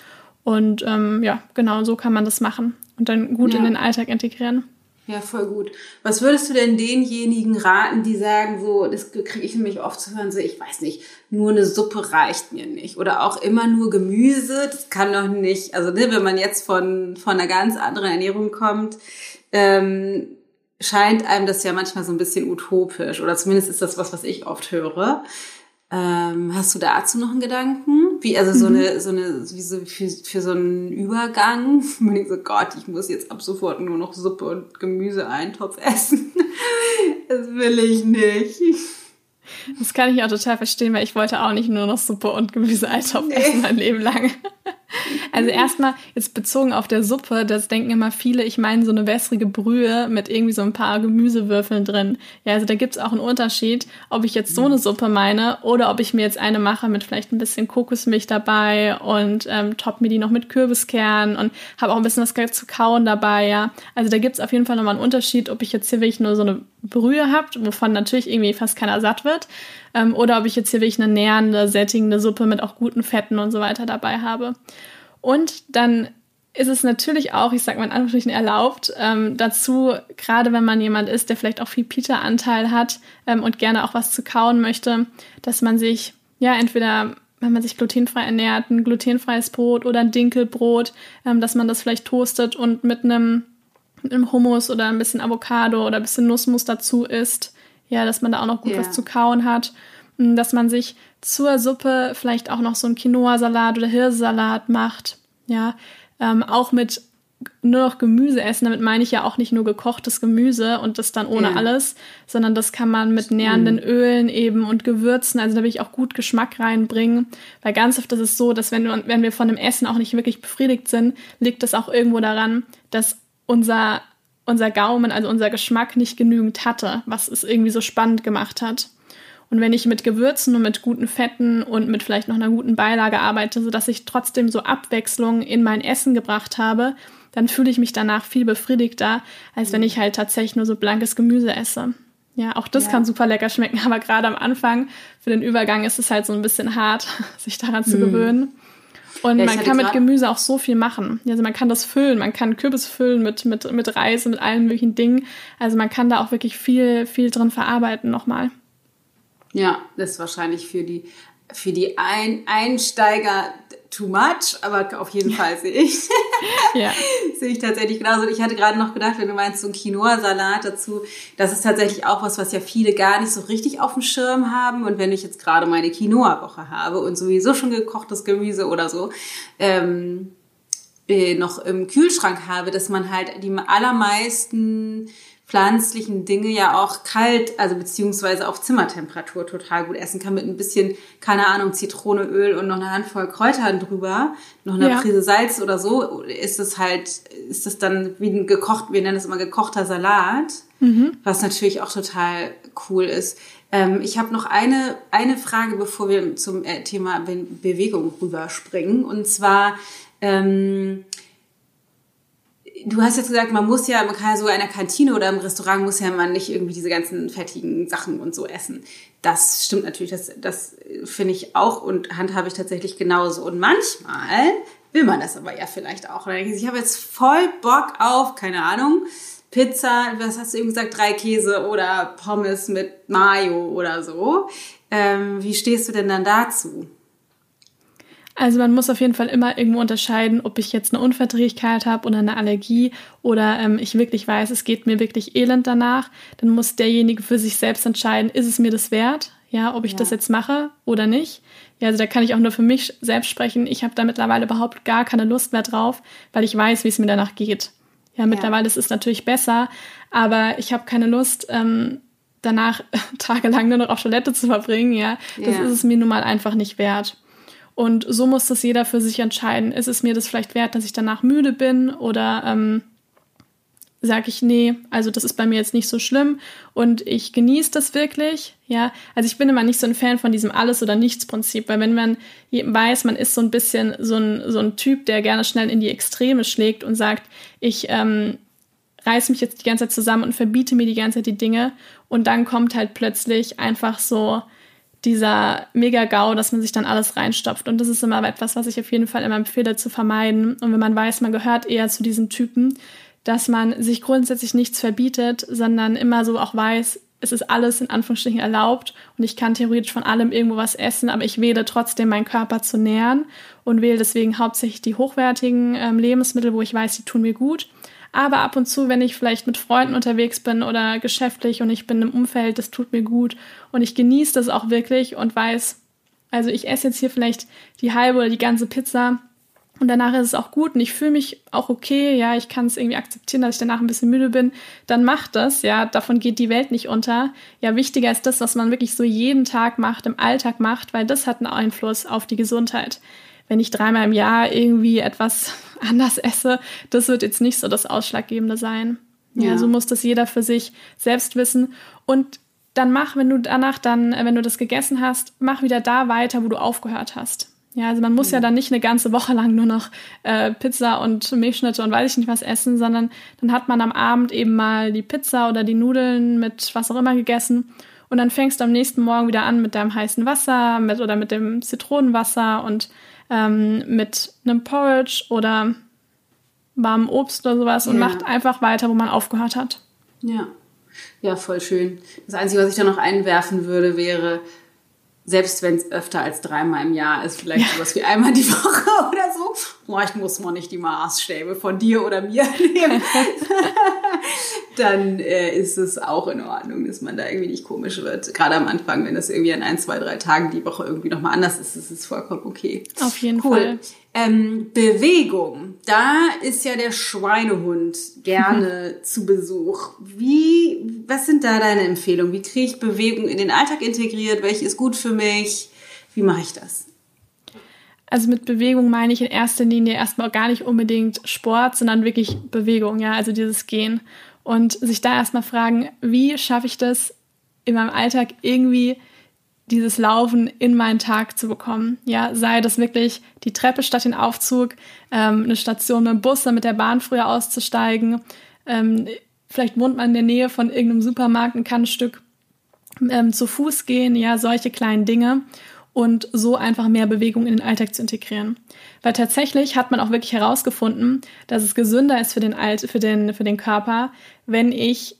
Und ähm, ja, genau so kann man das machen und dann gut ja. in den Alltag integrieren. Ja, voll gut. Was würdest du denn denjenigen raten, die sagen, so, das kriege ich nämlich oft zu hören, so, ich weiß nicht, nur eine Suppe reicht mir nicht. Oder auch immer nur Gemüse, das kann doch nicht, also ne, wenn man jetzt von, von einer ganz anderen Ernährung kommt, ähm, scheint einem das ja manchmal so ein bisschen utopisch. Oder zumindest ist das was, was ich oft höre. Ähm, hast du dazu noch einen Gedanken? Wie, also so mhm. eine, so eine, wie so für, für so einen Übergang? Man denkt so, Gott, ich muss jetzt ab sofort nur noch Suppe und Gemüse-Eintopf essen. das will ich nicht. Das kann ich auch total verstehen, weil ich wollte auch nicht nur noch Suppe und Gemüse-Eintopf nee. essen mein Leben lang. Also erstmal jetzt bezogen auf der Suppe, das denken immer viele, ich meine so eine wässrige Brühe mit irgendwie so ein paar Gemüsewürfeln drin. Ja, also da gibt's auch einen Unterschied, ob ich jetzt so eine Suppe meine oder ob ich mir jetzt eine mache mit vielleicht ein bisschen Kokosmilch dabei und ähm, top mir die noch mit Kürbiskern und habe auch ein bisschen was zu kauen dabei, ja. Also da gibt's auf jeden Fall nochmal einen Unterschied, ob ich jetzt hier wirklich nur so eine Brühe habt, wovon natürlich irgendwie fast keiner satt wird, ähm, oder ob ich jetzt hier wirklich eine nährende, sättigende Suppe mit auch guten Fetten und so weiter dabei habe. Und dann ist es natürlich auch, ich sag mal in Anführungsstrichen, erlaubt, ähm, dazu, gerade wenn man jemand ist, der vielleicht auch viel Pita-Anteil hat ähm, und gerne auch was zu kauen möchte, dass man sich, ja, entweder, wenn man sich glutenfrei ernährt, ein glutenfreies Brot oder ein Dinkelbrot, ähm, dass man das vielleicht toastet und mit einem, mit einem Hummus oder ein bisschen Avocado oder ein bisschen Nussmus dazu isst. Ja, dass man da auch noch gut yeah. was zu kauen hat. Dass man sich zur Suppe vielleicht auch noch so einen Quinoa-Salat oder Hirsesalat macht. Ja, ähm, auch mit nur noch Gemüse essen. Damit meine ich ja auch nicht nur gekochtes Gemüse und das dann ohne ja. alles, sondern das kann man mit nährenden Ölen eben und Gewürzen, also da will ich auch gut Geschmack reinbringen. Weil ganz oft ist es so, dass wenn wir, wenn wir von dem Essen auch nicht wirklich befriedigt sind, liegt das auch irgendwo daran, dass unser, unser Gaumen, also unser Geschmack nicht genügend hatte, was es irgendwie so spannend gemacht hat. Und wenn ich mit Gewürzen und mit guten Fetten und mit vielleicht noch einer guten Beilage arbeite, sodass ich trotzdem so Abwechslung in mein Essen gebracht habe, dann fühle ich mich danach viel befriedigter, als wenn ich halt tatsächlich nur so blankes Gemüse esse. Ja, auch das ja. kann super lecker schmecken, aber gerade am Anfang für den Übergang ist es halt so ein bisschen hart, sich daran zu mm. gewöhnen. Und ja, man kann mit Gemüse auch so viel machen. Also man kann das füllen, man kann Kürbis füllen mit, mit, mit Reis und mit allen möglichen Dingen. Also man kann da auch wirklich viel, viel drin verarbeiten nochmal. Ja, das ist wahrscheinlich für die, für die Ein Einsteiger too much, aber auf jeden Fall sehe ich. ja. sehe ich tatsächlich genauso. Ich hatte gerade noch gedacht, wenn du meinst, so ein Quinoa-Salat dazu, das ist tatsächlich auch was, was ja viele gar nicht so richtig auf dem Schirm haben. Und wenn ich jetzt gerade meine Quinoa-Woche habe und sowieso schon gekochtes Gemüse oder so, ähm, äh, noch im Kühlschrank habe, dass man halt die allermeisten pflanzlichen Dinge ja auch kalt, also beziehungsweise auf Zimmertemperatur total gut essen kann mit ein bisschen, keine Ahnung, Zitrone, Öl und noch eine Handvoll Kräutern drüber, noch eine ja. Prise Salz oder so, ist es halt, ist das dann wie ein gekocht, wir nennen es immer gekochter Salat, mhm. was natürlich auch total cool ist. Ähm, ich habe noch eine, eine Frage, bevor wir zum äh, Thema Be Bewegung rüberspringen. Und zwar, ähm, du hast jetzt gesagt, man muss ja, man kann ja sogar in der Kantine oder im Restaurant muss ja man nicht irgendwie diese ganzen fettigen Sachen und so essen. Das stimmt natürlich, das, das finde ich auch und handhabe ich tatsächlich genauso. Und manchmal will man das aber ja vielleicht auch. Ich habe jetzt voll Bock auf, keine Ahnung, Pizza, was hast du eben gesagt, drei Käse oder Pommes mit Mayo oder so. Ähm, wie stehst du denn dann dazu? Also man muss auf jeden Fall immer irgendwo unterscheiden, ob ich jetzt eine Unverträglichkeit habe oder eine Allergie oder ähm, ich wirklich weiß, es geht mir wirklich elend danach. Dann muss derjenige für sich selbst entscheiden, ist es mir das wert, ja, ob ich ja. das jetzt mache oder nicht. Ja, also da kann ich auch nur für mich selbst sprechen. Ich habe da mittlerweile überhaupt gar keine Lust mehr drauf, weil ich weiß, wie es mir danach geht. Ja, mittlerweile ja. ist es natürlich besser, aber ich habe keine Lust, ähm, danach tagelang nur noch auf Toilette zu verbringen. Ja, das ja. ist es mir nun mal einfach nicht wert. Und so muss das jeder für sich entscheiden. Ist es mir das vielleicht wert, dass ich danach müde bin oder ähm, sage ich, nee, also das ist bei mir jetzt nicht so schlimm und ich genieße das wirklich, ja. Also ich bin immer nicht so ein Fan von diesem Alles- oder Nichts-Prinzip, weil wenn man weiß, man ist so ein bisschen so ein, so ein Typ, der gerne schnell in die Extreme schlägt und sagt, ich ähm, reiß mich jetzt die ganze Zeit zusammen und verbiete mir die ganze Zeit die Dinge und dann kommt halt plötzlich einfach so dieser Mega-GAU, dass man sich dann alles reinstopft. Und das ist immer etwas, was ich auf jeden Fall immer empfehle zu vermeiden. Und wenn man weiß, man gehört eher zu diesen Typen, dass man sich grundsätzlich nichts verbietet, sondern immer so auch weiß, es ist alles in Anführungsstrichen erlaubt und ich kann theoretisch von allem irgendwo was essen, aber ich wähle trotzdem meinen Körper zu nähren und wähle deswegen hauptsächlich die hochwertigen ähm, Lebensmittel, wo ich weiß, die tun mir gut aber ab und zu, wenn ich vielleicht mit Freunden unterwegs bin oder geschäftlich und ich bin im Umfeld, das tut mir gut. Und ich genieße das auch wirklich und weiß, also ich esse jetzt hier vielleicht die halbe oder die ganze Pizza und danach ist es auch gut und ich fühle mich auch okay, ja, ich kann es irgendwie akzeptieren, dass ich danach ein bisschen müde bin, dann macht das, ja, davon geht die Welt nicht unter. Ja, wichtiger ist das, was man wirklich so jeden Tag macht, im Alltag macht, weil das hat einen Einfluss auf die Gesundheit wenn ich dreimal im Jahr irgendwie etwas anders esse, das wird jetzt nicht so das Ausschlaggebende sein. Ja, ja so muss das jeder für sich selbst wissen. Und dann mach, wenn du danach dann, äh, wenn du das gegessen hast, mach wieder da weiter, wo du aufgehört hast. Ja, also man muss ja, ja dann nicht eine ganze Woche lang nur noch äh, Pizza und Milchschnitte und weiß ich nicht was essen, sondern dann hat man am Abend eben mal die Pizza oder die Nudeln mit was auch immer gegessen und dann fängst du am nächsten Morgen wieder an mit deinem heißen Wasser mit, oder mit dem Zitronenwasser und ähm, mit einem Porridge oder warmem Obst oder sowas und macht einfach weiter, wo man aufgehört hat. Ja. Ja, voll schön. Das Einzige, was ich da noch einwerfen würde, wäre, selbst wenn es öfter als dreimal im Jahr ist, vielleicht ja. sowas wie einmal die Woche oder so. Vielleicht muss man nicht die Maßstäbe von dir oder mir nehmen. Dann äh, ist es auch in Ordnung, dass man da irgendwie nicht komisch wird. Gerade am Anfang, wenn das irgendwie an ein, zwei, drei Tagen die Woche irgendwie nochmal anders ist, ist es vollkommen okay. Auf jeden cool. Fall. Ähm, Bewegung. Da ist ja der Schweinehund gerne zu Besuch. Wie, was sind da deine Empfehlungen? Wie kriege ich Bewegung in den Alltag integriert? Welche ist gut für mich? Wie mache ich das? Also mit Bewegung meine ich in erster Linie erstmal gar nicht unbedingt Sport, sondern wirklich Bewegung, ja, also dieses Gehen. Und sich da erstmal fragen, wie schaffe ich das in meinem Alltag irgendwie dieses Laufen in meinen Tag zu bekommen. Ja, sei das wirklich die Treppe statt den Aufzug, ähm, eine Station mit dem Bus, dann mit der Bahn früher auszusteigen. Ähm, vielleicht wohnt man in der Nähe von irgendeinem Supermarkt und kann ein Stück ähm, zu Fuß gehen. Ja, solche kleinen Dinge und so einfach mehr Bewegung in den Alltag zu integrieren. Weil tatsächlich hat man auch wirklich herausgefunden, dass es gesünder ist für den, Alt für den, für den Körper, wenn ich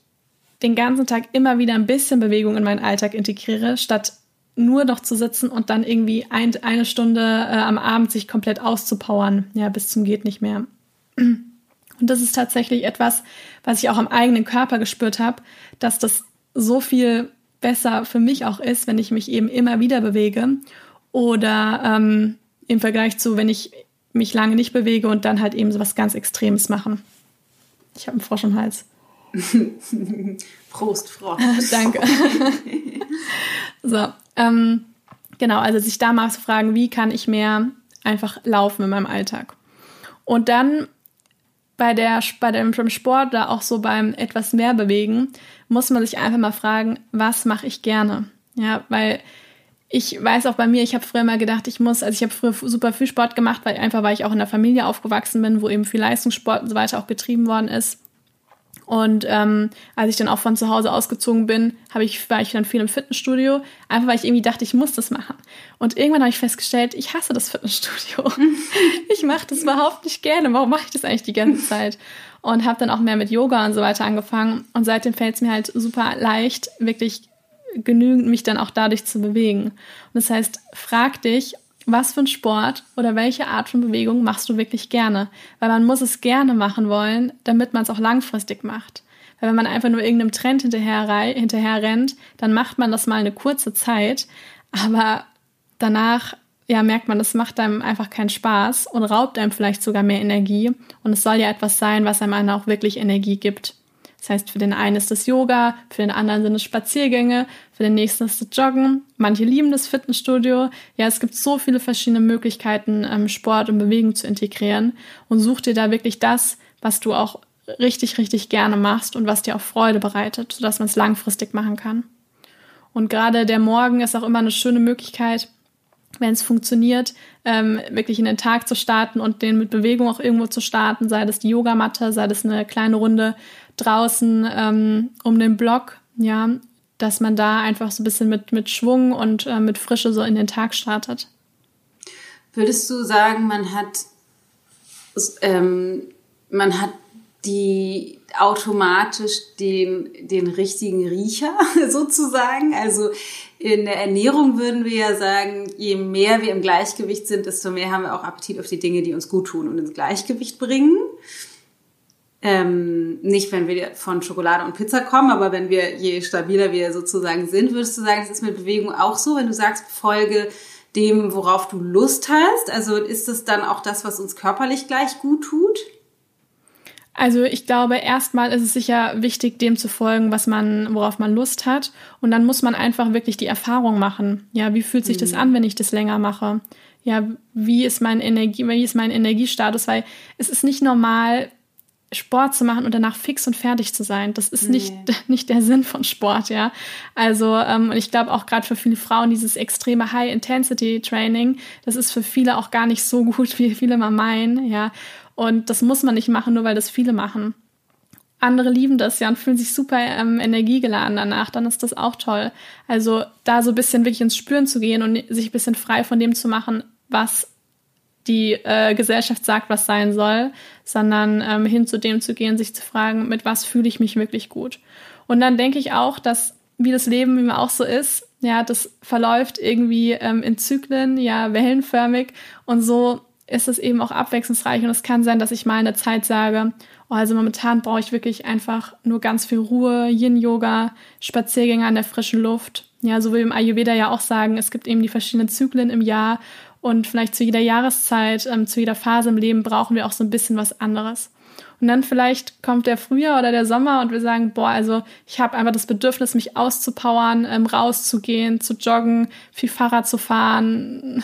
den ganzen Tag immer wieder ein bisschen Bewegung in meinen Alltag integriere, statt nur noch zu sitzen und dann irgendwie ein, eine Stunde äh, am Abend sich komplett auszupowern, ja, bis zum geht nicht mehr. Und das ist tatsächlich etwas, was ich auch am eigenen Körper gespürt habe, dass das so viel besser für mich auch ist, wenn ich mich eben immer wieder bewege oder ähm, im Vergleich zu, wenn ich mich lange nicht bewege und dann halt eben so was ganz Extremes machen. Ich habe einen Frosch im Hals. Prost, Frosch. Danke. so, ähm, genau, also sich da mal zu fragen, wie kann ich mehr einfach laufen in meinem Alltag. Und dann bei, der, bei dem Sport oder auch so beim etwas mehr bewegen, muss man sich einfach mal fragen, was mache ich gerne? Ja, weil ich weiß auch bei mir, ich habe früher mal gedacht, ich muss, also ich habe früher super viel Sport gemacht, weil einfach, weil ich auch in der Familie aufgewachsen bin, wo eben viel Leistungssport und so weiter auch getrieben worden ist. Und ähm, als ich dann auch von zu Hause ausgezogen bin, habe ich, war ich dann viel im Fitnessstudio, einfach weil ich irgendwie dachte, ich muss das machen. Und irgendwann habe ich festgestellt, ich hasse das Fitnessstudio. ich mache das überhaupt nicht gerne. Warum mache ich das eigentlich die ganze Zeit? Und habe dann auch mehr mit Yoga und so weiter angefangen. Und seitdem fällt es mir halt super leicht, wirklich genügend mich dann auch dadurch zu bewegen. Und das heißt, frag dich, was für ein Sport oder welche Art von Bewegung machst du wirklich gerne? Weil man muss es gerne machen wollen, damit man es auch langfristig macht. Weil wenn man einfach nur irgendeinem Trend hinterher, hinterher rennt, dann macht man das mal eine kurze Zeit, aber danach ja, merkt man, das macht einem einfach keinen Spaß und raubt einem vielleicht sogar mehr Energie. Und es soll ja etwas sein, was einem auch wirklich Energie gibt. Das heißt, für den einen ist das Yoga, für den anderen sind es Spaziergänge, für den nächsten ist das Joggen. Manche lieben das Fitnessstudio. Ja, es gibt so viele verschiedene Möglichkeiten, ähm, Sport und Bewegung zu integrieren. Und such dir da wirklich das, was du auch richtig, richtig gerne machst und was dir auch Freude bereitet, sodass man es langfristig machen kann. Und gerade der Morgen ist auch immer eine schöne Möglichkeit, wenn es funktioniert, ähm, wirklich in den Tag zu starten und den mit Bewegung auch irgendwo zu starten, sei das die Yogamatte, sei das eine kleine Runde draußen ähm, um den Block, ja, dass man da einfach so ein bisschen mit, mit Schwung und äh, mit Frische so in den Tag startet. Würdest du sagen, man hat, ähm, man hat die automatisch den, den richtigen Riecher sozusagen? Also in der Ernährung würden wir ja sagen, je mehr wir im Gleichgewicht sind, desto mehr haben wir auch Appetit auf die Dinge, die uns gut tun und ins Gleichgewicht bringen. Ähm, nicht, wenn wir von Schokolade und Pizza kommen, aber wenn wir, je stabiler wir sozusagen sind, würdest du sagen, es ist mit Bewegung auch so, wenn du sagst, folge dem, worauf du Lust hast? Also ist es dann auch das, was uns körperlich gleich gut tut? Also ich glaube, erstmal ist es sicher wichtig, dem zu folgen, was man, worauf man Lust hat. Und dann muss man einfach wirklich die Erfahrung machen. Ja, wie fühlt sich mhm. das an, wenn ich das länger mache? Ja, wie ist mein Energie, wie ist mein Energiestatus? Weil es ist nicht normal, Sport zu machen und danach fix und fertig zu sein. Das ist nee. nicht, nicht der Sinn von Sport, ja. Also, ähm, ich glaube auch gerade für viele Frauen dieses extreme High-Intensity-Training, das ist für viele auch gar nicht so gut, wie viele mal meinen, ja. Und das muss man nicht machen, nur weil das viele machen. Andere lieben das ja und fühlen sich super ähm, energiegeladen danach, dann ist das auch toll. Also da so ein bisschen wirklich ins Spüren zu gehen und sich ein bisschen frei von dem zu machen, was die äh, Gesellschaft sagt, was sein soll, sondern ähm, hin zu dem zu gehen, sich zu fragen, mit was fühle ich mich wirklich gut. Und dann denke ich auch, dass wie das Leben immer auch so ist, ja, das verläuft irgendwie ähm, in Zyklen, ja, wellenförmig und so ist es eben auch abwechslungsreich und es kann sein, dass ich mal in der Zeit sage, oh, also momentan brauche ich wirklich einfach nur ganz viel Ruhe, Yin-Yoga, Spaziergänge an der frischen Luft. Ja, so wie im Ayurveda ja auch sagen, es gibt eben die verschiedenen Zyklen im Jahr und vielleicht zu jeder Jahreszeit, ähm, zu jeder Phase im Leben brauchen wir auch so ein bisschen was anderes. Und dann vielleicht kommt der Frühjahr oder der Sommer und wir sagen, boah, also ich habe einfach das Bedürfnis, mich auszupowern, ähm, rauszugehen, zu joggen, viel Fahrrad zu fahren,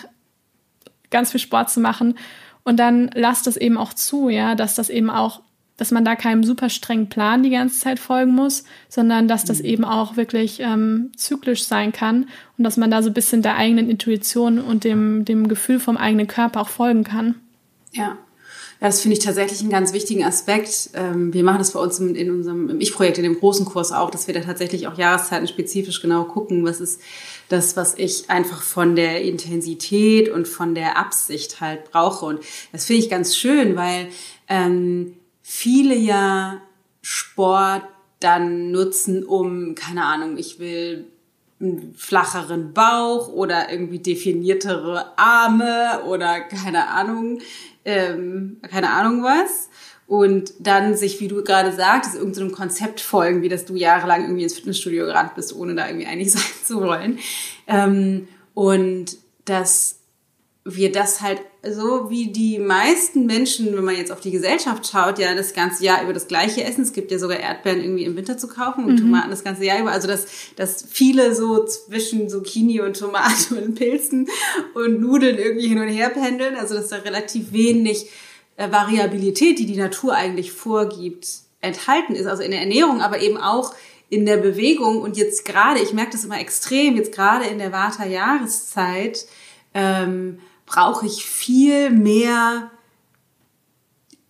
ganz viel Sport zu machen. Und dann lasst es eben auch zu, ja, dass das eben auch, dass man da keinem super strengen Plan die ganze Zeit folgen muss, sondern dass das mhm. eben auch wirklich ähm, zyklisch sein kann und dass man da so ein bisschen der eigenen Intuition und dem, dem Gefühl vom eigenen Körper auch folgen kann. Ja, ja, das finde ich tatsächlich einen ganz wichtigen Aspekt. Ähm, wir machen das bei uns in unserem Ich-Projekt, in dem großen Kurs auch, dass wir da tatsächlich auch Jahreszeiten spezifisch genau gucken, was ist das, was ich einfach von der Intensität und von der Absicht halt brauche. Und das finde ich ganz schön, weil ähm, viele ja Sport dann nutzen, um, keine Ahnung, ich will einen flacheren Bauch oder irgendwie definiertere Arme oder keine Ahnung, ähm, keine Ahnung was. Und dann sich, wie du gerade sagtest, irgendeinem so Konzept folgen, wie dass du jahrelang irgendwie ins Fitnessstudio gerannt bist, ohne da irgendwie einig sein zu wollen. Ähm, und dass wir das halt so wie die meisten Menschen, wenn man jetzt auf die Gesellschaft schaut, ja das ganze Jahr über das gleiche essen. Es gibt ja sogar Erdbeeren irgendwie im Winter zu kaufen und mhm. Tomaten das ganze Jahr über. Also dass, dass viele so zwischen Zucchini und Tomate und Pilzen und Nudeln irgendwie hin und her pendeln. Also dass da relativ wenig äh, Variabilität, die die Natur eigentlich vorgibt, enthalten ist. Also in der Ernährung, aber eben auch in der Bewegung. Und jetzt gerade, ich merke das immer extrem, jetzt gerade in der Vata-Jahreszeit, ähm, brauche ich viel mehr,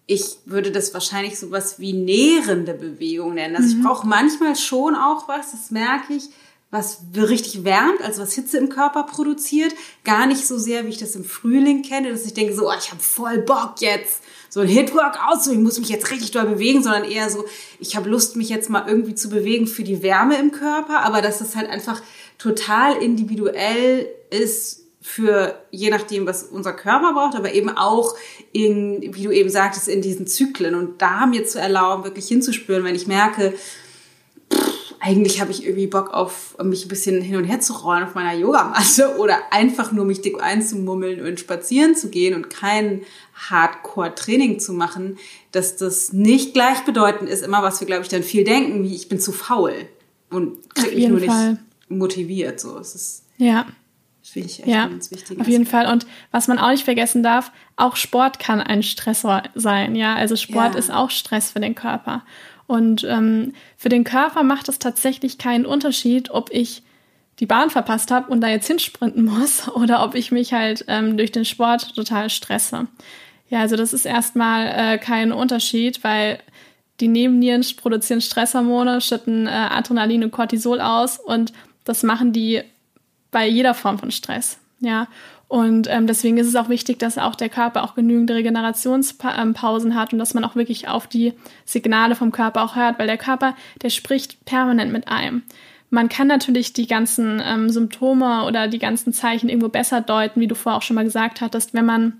ich würde das wahrscheinlich sowas wie nährende Bewegung nennen. Also mhm. ich brauche manchmal schon auch was, das merke ich, was richtig wärmt, also was Hitze im Körper produziert. Gar nicht so sehr, wie ich das im Frühling kenne, dass ich denke so, oh, ich habe voll Bock jetzt, so ein Hit-Workout, so ich muss mich jetzt richtig doll bewegen, sondern eher so, ich habe Lust, mich jetzt mal irgendwie zu bewegen für die Wärme im Körper, aber dass das halt einfach total individuell ist, für je nachdem, was unser Körper braucht, aber eben auch in, wie du eben sagtest, in diesen Zyklen und da mir zu erlauben, wirklich hinzuspüren, wenn ich merke, pff, eigentlich habe ich irgendwie Bock auf mich ein bisschen hin und her zu rollen auf meiner Yogamatte oder einfach nur mich dick einzumummeln und spazieren zu gehen und kein Hardcore-Training zu machen, dass das nicht gleichbedeutend ist, immer was wir, glaube ich, dann viel denken, wie ich bin zu faul und kriege mich nur Fall. nicht motiviert. So, es ist ja finde ich echt ja, ganz wichtig. Auf jeden Fall. Und was man auch nicht vergessen darf, auch Sport kann ein Stressor sein. Ja, also Sport ja. ist auch Stress für den Körper. Und ähm, für den Körper macht es tatsächlich keinen Unterschied, ob ich die Bahn verpasst habe und da jetzt hinsprinten muss oder ob ich mich halt ähm, durch den Sport total stresse. Ja, also das ist erstmal äh, kein Unterschied, weil die Nebennieren produzieren Stresshormone, schütten äh, Adrenalin und Cortisol aus und das machen die bei jeder Form von Stress. Ja. Und ähm, deswegen ist es auch wichtig, dass auch der Körper auch genügend Regenerationspausen hat und dass man auch wirklich auf die Signale vom Körper auch hört, weil der Körper, der spricht permanent mit einem. Man kann natürlich die ganzen ähm, Symptome oder die ganzen Zeichen irgendwo besser deuten, wie du vorher auch schon mal gesagt hattest, wenn man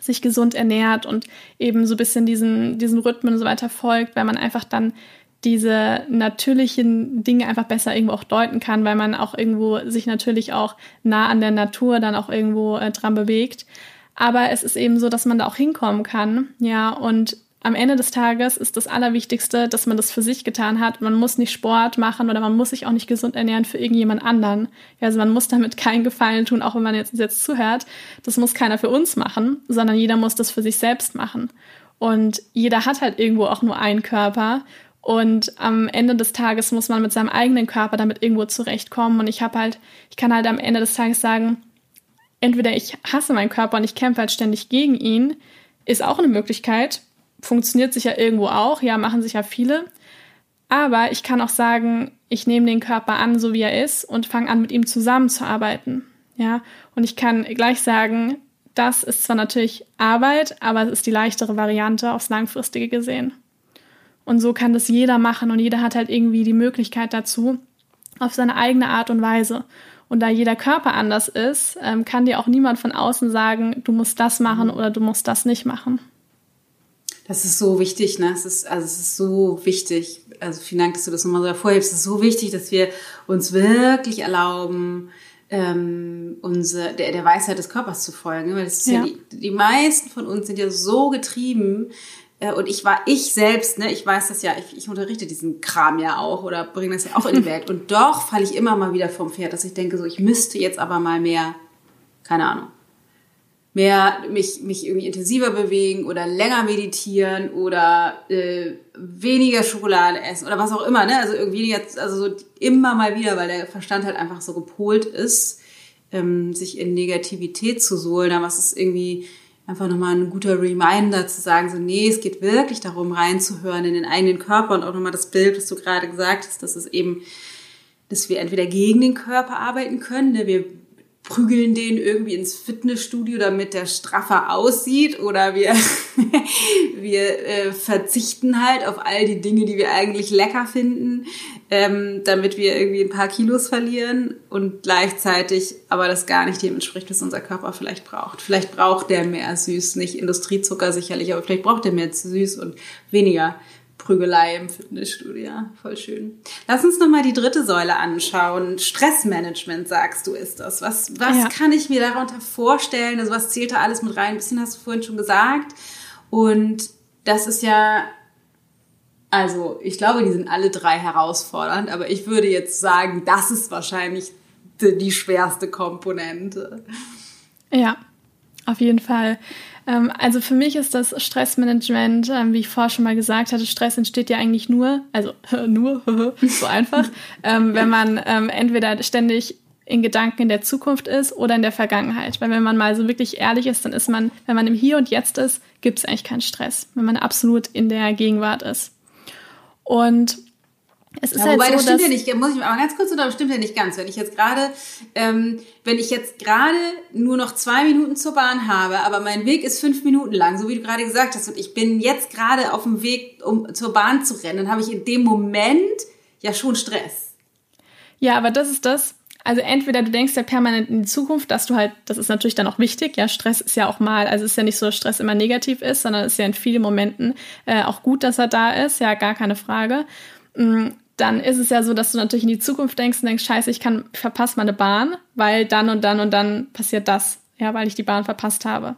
sich gesund ernährt und eben so ein bisschen diesen, diesen Rhythmen und so weiter folgt, weil man einfach dann diese natürlichen Dinge einfach besser irgendwo auch deuten kann, weil man auch irgendwo sich natürlich auch nah an der Natur dann auch irgendwo äh, dran bewegt. Aber es ist eben so, dass man da auch hinkommen kann, ja, und am Ende des Tages ist das Allerwichtigste, dass man das für sich getan hat. Man muss nicht Sport machen oder man muss sich auch nicht gesund ernähren für irgendjemand anderen. Also man muss damit keinen Gefallen tun, auch wenn man jetzt, jetzt zuhört. Das muss keiner für uns machen, sondern jeder muss das für sich selbst machen. Und jeder hat halt irgendwo auch nur einen Körper. Und am Ende des Tages muss man mit seinem eigenen Körper damit irgendwo zurechtkommen. Und ich habe halt, ich kann halt am Ende des Tages sagen, entweder ich hasse meinen Körper und ich kämpfe halt ständig gegen ihn, ist auch eine Möglichkeit funktioniert sicher irgendwo auch, ja, machen sicher viele. Aber ich kann auch sagen, ich nehme den Körper an, so wie er ist und fange an, mit ihm zusammenzuarbeiten. Ja, und ich kann gleich sagen, das ist zwar natürlich Arbeit, aber es ist die leichtere Variante aufs Langfristige gesehen. Und so kann das jeder machen und jeder hat halt irgendwie die Möglichkeit dazu, auf seine eigene Art und Weise. Und da jeder Körper anders ist, ähm, kann dir auch niemand von außen sagen, du musst das machen oder du musst das nicht machen. Das ist so wichtig, ne? Es ist, also es ist so wichtig. Also vielen Dank, dass du das nochmal so hervorhebst. Es ist so wichtig, dass wir uns wirklich erlauben, ähm, unsere, der, der Weisheit des Körpers zu folgen. Weil das ist ja, ja die, die meisten von uns sind ja so getrieben, und ich war ich selbst, ne, ich weiß das ja, ich, ich unterrichte diesen Kram ja auch oder bringe das ja auch in die Welt. Und doch falle ich immer mal wieder vom Pferd, dass ich denke, so, ich müsste jetzt aber mal mehr, keine Ahnung, mehr mich, mich irgendwie intensiver bewegen oder länger meditieren oder äh, weniger Schokolade essen oder was auch immer, ne? Also irgendwie jetzt, also so immer mal wieder, weil der Verstand halt einfach so gepolt ist, ähm, sich in Negativität zu suhlen. Aber es ist irgendwie einfach nochmal ein guter Reminder zu sagen, so, nee, es geht wirklich darum, reinzuhören in den eigenen Körper und auch nochmal das Bild, was du gerade gesagt hast, dass es eben, dass wir entweder gegen den Körper arbeiten können, ne? wir prügeln den irgendwie ins Fitnessstudio, damit der straffer aussieht oder wir, wir äh, verzichten halt auf all die Dinge, die wir eigentlich lecker finden, ähm, damit wir irgendwie ein paar Kilos verlieren und gleichzeitig aber das gar nicht dem entspricht, was unser Körper vielleicht braucht. Vielleicht braucht der mehr süß, nicht Industriezucker sicherlich, aber vielleicht braucht der mehr süß und weniger Prügelei im Fitnessstudio. Voll schön. Lass uns nochmal die dritte Säule anschauen. Stressmanagement, sagst du, ist das. Was, was ja. kann ich mir darunter vorstellen? Also was zählt da alles mit rein? Ein bisschen hast du vorhin schon gesagt. Und das ist ja, also ich glaube, die sind alle drei herausfordernd, aber ich würde jetzt sagen, das ist wahrscheinlich die, die schwerste Komponente. Ja, auf jeden Fall. Ähm, also für mich ist das Stressmanagement, ähm, wie ich vorher schon mal gesagt hatte, Stress entsteht ja eigentlich nur, also nur, so einfach, ähm, wenn man entweder ständig in Gedanken in der Zukunft ist oder in der Vergangenheit. Weil wenn man mal so wirklich ehrlich ist, dann ist man, wenn man im Hier und Jetzt ist, gibt es eigentlich keinen Stress, wenn man absolut in der Gegenwart ist. Und es ist ja, halt wobei, so, das stimmt ja nicht, muss ich mal ganz kurz oder stimmt ja nicht ganz. Wenn ich jetzt gerade, ähm, wenn ich jetzt gerade nur noch zwei Minuten zur Bahn habe, aber mein Weg ist fünf Minuten lang, so wie du gerade gesagt hast, und ich bin jetzt gerade auf dem Weg, um zur Bahn zu rennen, dann habe ich in dem Moment ja schon Stress. Ja, aber das ist das. Also entweder du denkst ja permanent in die Zukunft, dass du halt, das ist natürlich dann auch wichtig, ja, Stress ist ja auch mal, also es ist ja nicht so, dass Stress immer negativ ist, sondern es ist ja in vielen Momenten äh, auch gut, dass er da ist, ja, gar keine Frage. Mm, dann ist es ja so, dass du natürlich in die Zukunft denkst und denkst, scheiße, ich kann, ich verpasse meine Bahn, weil dann und dann und dann passiert das, ja, weil ich die Bahn verpasst habe.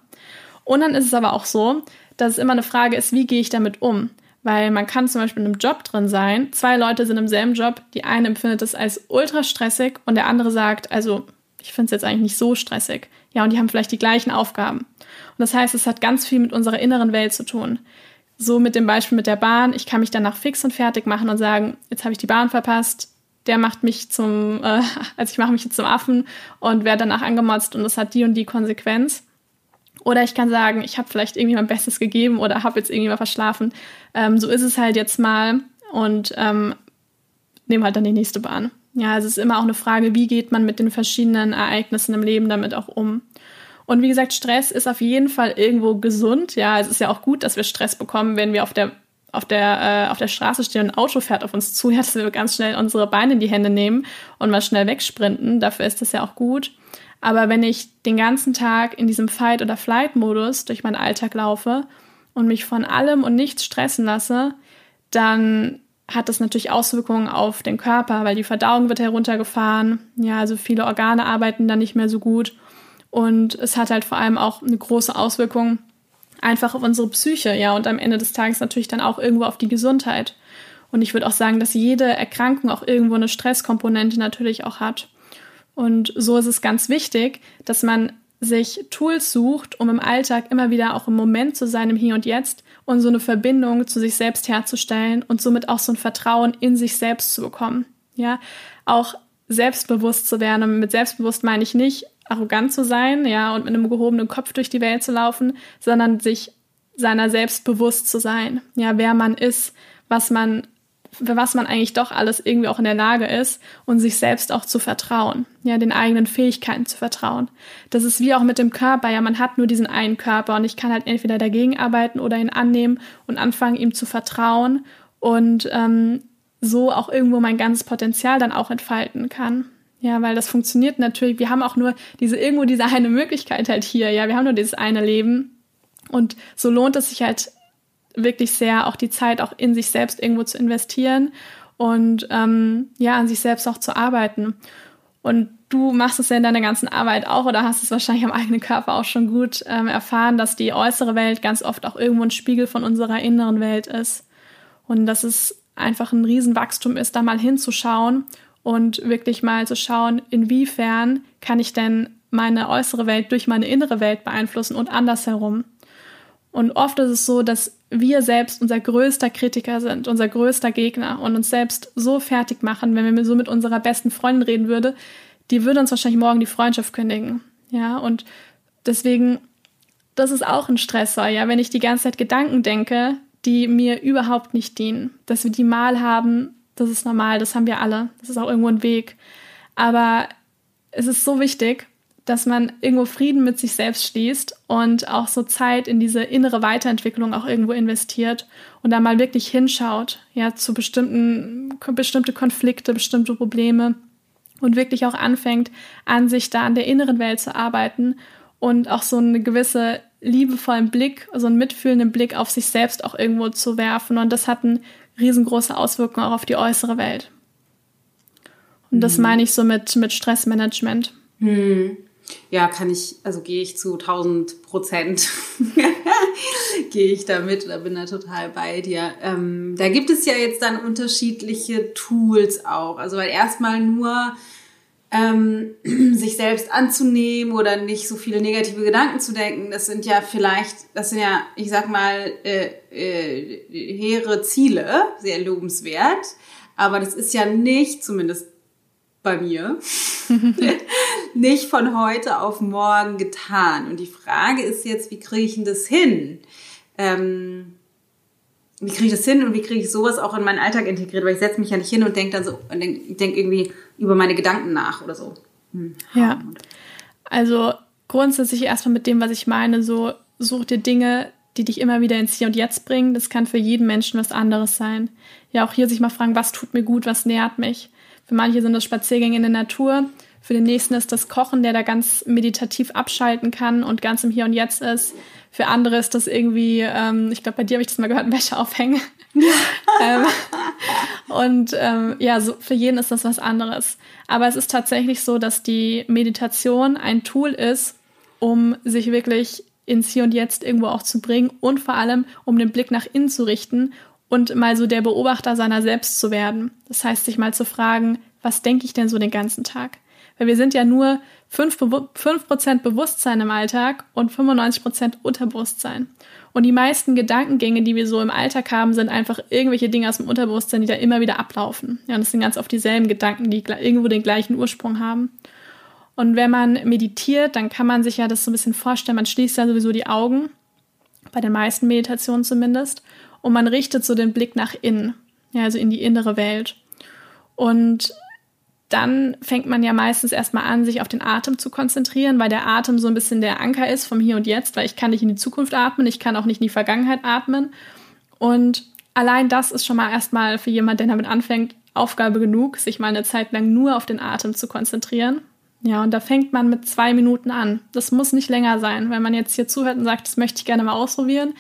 Und dann ist es aber auch so, dass es immer eine Frage ist, wie gehe ich damit um? Weil man kann zum Beispiel in einem Job drin sein, zwei Leute sind im selben Job, die eine empfindet es als ultra stressig und der andere sagt, also ich finde es jetzt eigentlich nicht so stressig. Ja, und die haben vielleicht die gleichen Aufgaben. Und das heißt, es hat ganz viel mit unserer inneren Welt zu tun so mit dem Beispiel mit der Bahn, ich kann mich danach fix und fertig machen und sagen, jetzt habe ich die Bahn verpasst, der macht mich zum, äh, also ich mache mich jetzt zum Affen und werde danach angemotzt und das hat die und die Konsequenz. Oder ich kann sagen, ich habe vielleicht irgendwie mein Bestes gegeben oder habe jetzt irgendwie mal verschlafen. Ähm, so ist es halt jetzt mal und ähm, nehme halt dann die nächste Bahn. Ja, also es ist immer auch eine Frage, wie geht man mit den verschiedenen Ereignissen im Leben damit auch um. Und wie gesagt, Stress ist auf jeden Fall irgendwo gesund. Ja, es ist ja auch gut, dass wir Stress bekommen, wenn wir auf der auf der, äh, auf der Straße stehen und ein Auto fährt auf uns zu, ja, dass wir ganz schnell unsere Beine in die Hände nehmen und mal schnell wegsprinten. Dafür ist das ja auch gut. Aber wenn ich den ganzen Tag in diesem Fight- oder Flight-Modus durch meinen Alltag laufe und mich von allem und nichts stressen lasse, dann hat das natürlich Auswirkungen auf den Körper, weil die Verdauung wird heruntergefahren. Ja, also viele Organe arbeiten dann nicht mehr so gut. Und es hat halt vor allem auch eine große Auswirkung einfach auf unsere Psyche, ja, und am Ende des Tages natürlich dann auch irgendwo auf die Gesundheit. Und ich würde auch sagen, dass jede Erkrankung auch irgendwo eine Stresskomponente natürlich auch hat. Und so ist es ganz wichtig, dass man sich Tools sucht, um im Alltag immer wieder auch im Moment zu sein, im Hier und Jetzt und so eine Verbindung zu sich selbst herzustellen und somit auch so ein Vertrauen in sich selbst zu bekommen. Ja, auch selbstbewusst zu werden. Und mit selbstbewusst meine ich nicht, arrogant zu sein, ja, und mit einem gehobenen Kopf durch die Welt zu laufen, sondern sich seiner selbst bewusst zu sein, ja, wer man ist, was man, für was man eigentlich doch alles irgendwie auch in der Lage ist und sich selbst auch zu vertrauen, ja, den eigenen Fähigkeiten zu vertrauen. Das ist wie auch mit dem Körper, ja, man hat nur diesen einen Körper und ich kann halt entweder dagegen arbeiten oder ihn annehmen und anfangen, ihm zu vertrauen und ähm, so auch irgendwo mein ganzes Potenzial dann auch entfalten kann. Ja, weil das funktioniert natürlich. Wir haben auch nur diese irgendwo diese eine Möglichkeit halt hier. Ja, wir haben nur dieses eine Leben. Und so lohnt es sich halt wirklich sehr, auch die Zeit auch in sich selbst irgendwo zu investieren und ähm, ja, an sich selbst auch zu arbeiten. Und du machst es ja in deiner ganzen Arbeit auch oder hast es wahrscheinlich am eigenen Körper auch schon gut ähm, erfahren, dass die äußere Welt ganz oft auch irgendwo ein Spiegel von unserer inneren Welt ist. Und dass es einfach ein Riesenwachstum ist, da mal hinzuschauen und wirklich mal zu schauen, inwiefern kann ich denn meine äußere Welt durch meine innere Welt beeinflussen und andersherum. Und oft ist es so, dass wir selbst unser größter Kritiker sind, unser größter Gegner und uns selbst so fertig machen, wenn wir so mit unserer besten Freundin reden würde, die würde uns wahrscheinlich morgen die Freundschaft kündigen. Ja, und deswegen, das ist auch ein Stressor, ja, wenn ich die ganze Zeit Gedanken denke, die mir überhaupt nicht dienen, dass wir die mal haben, das ist normal, das haben wir alle. Das ist auch irgendwo ein Weg. Aber es ist so wichtig, dass man irgendwo Frieden mit sich selbst schließt und auch so Zeit in diese innere Weiterentwicklung auch irgendwo investiert und da mal wirklich hinschaut, ja, zu bestimmten, bestimmte Konflikte, bestimmte Probleme und wirklich auch anfängt, an sich da an der inneren Welt zu arbeiten und auch so eine gewisse liebevollen Blick, so einen mitfühlenden Blick auf sich selbst auch irgendwo zu werfen. Und das hat einen riesengroße Auswirkungen auch auf die äußere Welt. Und das mhm. meine ich so mit, mit Stressmanagement. Hm. Ja, kann ich, also gehe ich zu 1000 Prozent, gehe ich da mit oder bin da total bei dir. Ähm, da gibt es ja jetzt dann unterschiedliche Tools auch. Also weil erstmal nur ähm, sich selbst anzunehmen oder nicht so viele negative Gedanken zu denken, das sind ja vielleicht, das sind ja, ich sag mal, äh, äh, hehre Ziele, sehr lobenswert, aber das ist ja nicht, zumindest bei mir, nicht von heute auf morgen getan. Und die Frage ist jetzt, wie kriege ich denn das hin? Ähm, wie kriege ich das hin und wie kriege ich sowas auch in meinen Alltag integriert? Weil ich setze mich ja nicht hin und denke dann so, und denke denk irgendwie über meine Gedanken nach oder so. Hm. Ja. Also grundsätzlich erstmal mit dem, was ich meine, so such dir Dinge, die dich immer wieder ins Hier und Jetzt bringen. Das kann für jeden Menschen was anderes sein. Ja, auch hier sich mal fragen, was tut mir gut, was nährt mich. Für manche sind das Spaziergänge in der Natur. Für den nächsten ist das Kochen, der da ganz meditativ abschalten kann und ganz im Hier und Jetzt ist. Für andere ist das irgendwie, ähm, ich glaube, bei dir habe ich das mal gehört, Wäsche aufhängen. ähm, und ähm, ja, so, für jeden ist das was anderes. Aber es ist tatsächlich so, dass die Meditation ein Tool ist, um sich wirklich ins Hier und Jetzt irgendwo auch zu bringen und vor allem, um den Blick nach innen zu richten und mal so der Beobachter seiner selbst zu werden. Das heißt, sich mal zu fragen, was denke ich denn so den ganzen Tag? Weil wir sind ja nur 5%, 5 Bewusstsein im Alltag und 95% Unterbewusstsein. Und die meisten Gedankengänge, die wir so im Alltag haben, sind einfach irgendwelche Dinge aus dem Unterbewusstsein, die da immer wieder ablaufen. Ja, und das sind ganz oft dieselben Gedanken, die irgendwo den gleichen Ursprung haben. Und wenn man meditiert, dann kann man sich ja das so ein bisschen vorstellen, man schließt ja sowieso die Augen, bei den meisten Meditationen zumindest, und man richtet so den Blick nach innen, ja, also in die innere Welt. Und dann fängt man ja meistens erstmal an, sich auf den Atem zu konzentrieren, weil der Atem so ein bisschen der Anker ist vom Hier und Jetzt, weil ich kann nicht in die Zukunft atmen, ich kann auch nicht in die Vergangenheit atmen. Und allein das ist schon mal erstmal für jemand, der damit anfängt, Aufgabe genug, sich mal eine Zeit lang nur auf den Atem zu konzentrieren. Ja, und da fängt man mit zwei Minuten an. Das muss nicht länger sein. Wenn man jetzt hier zuhört und sagt, das möchte ich gerne mal ausprobieren,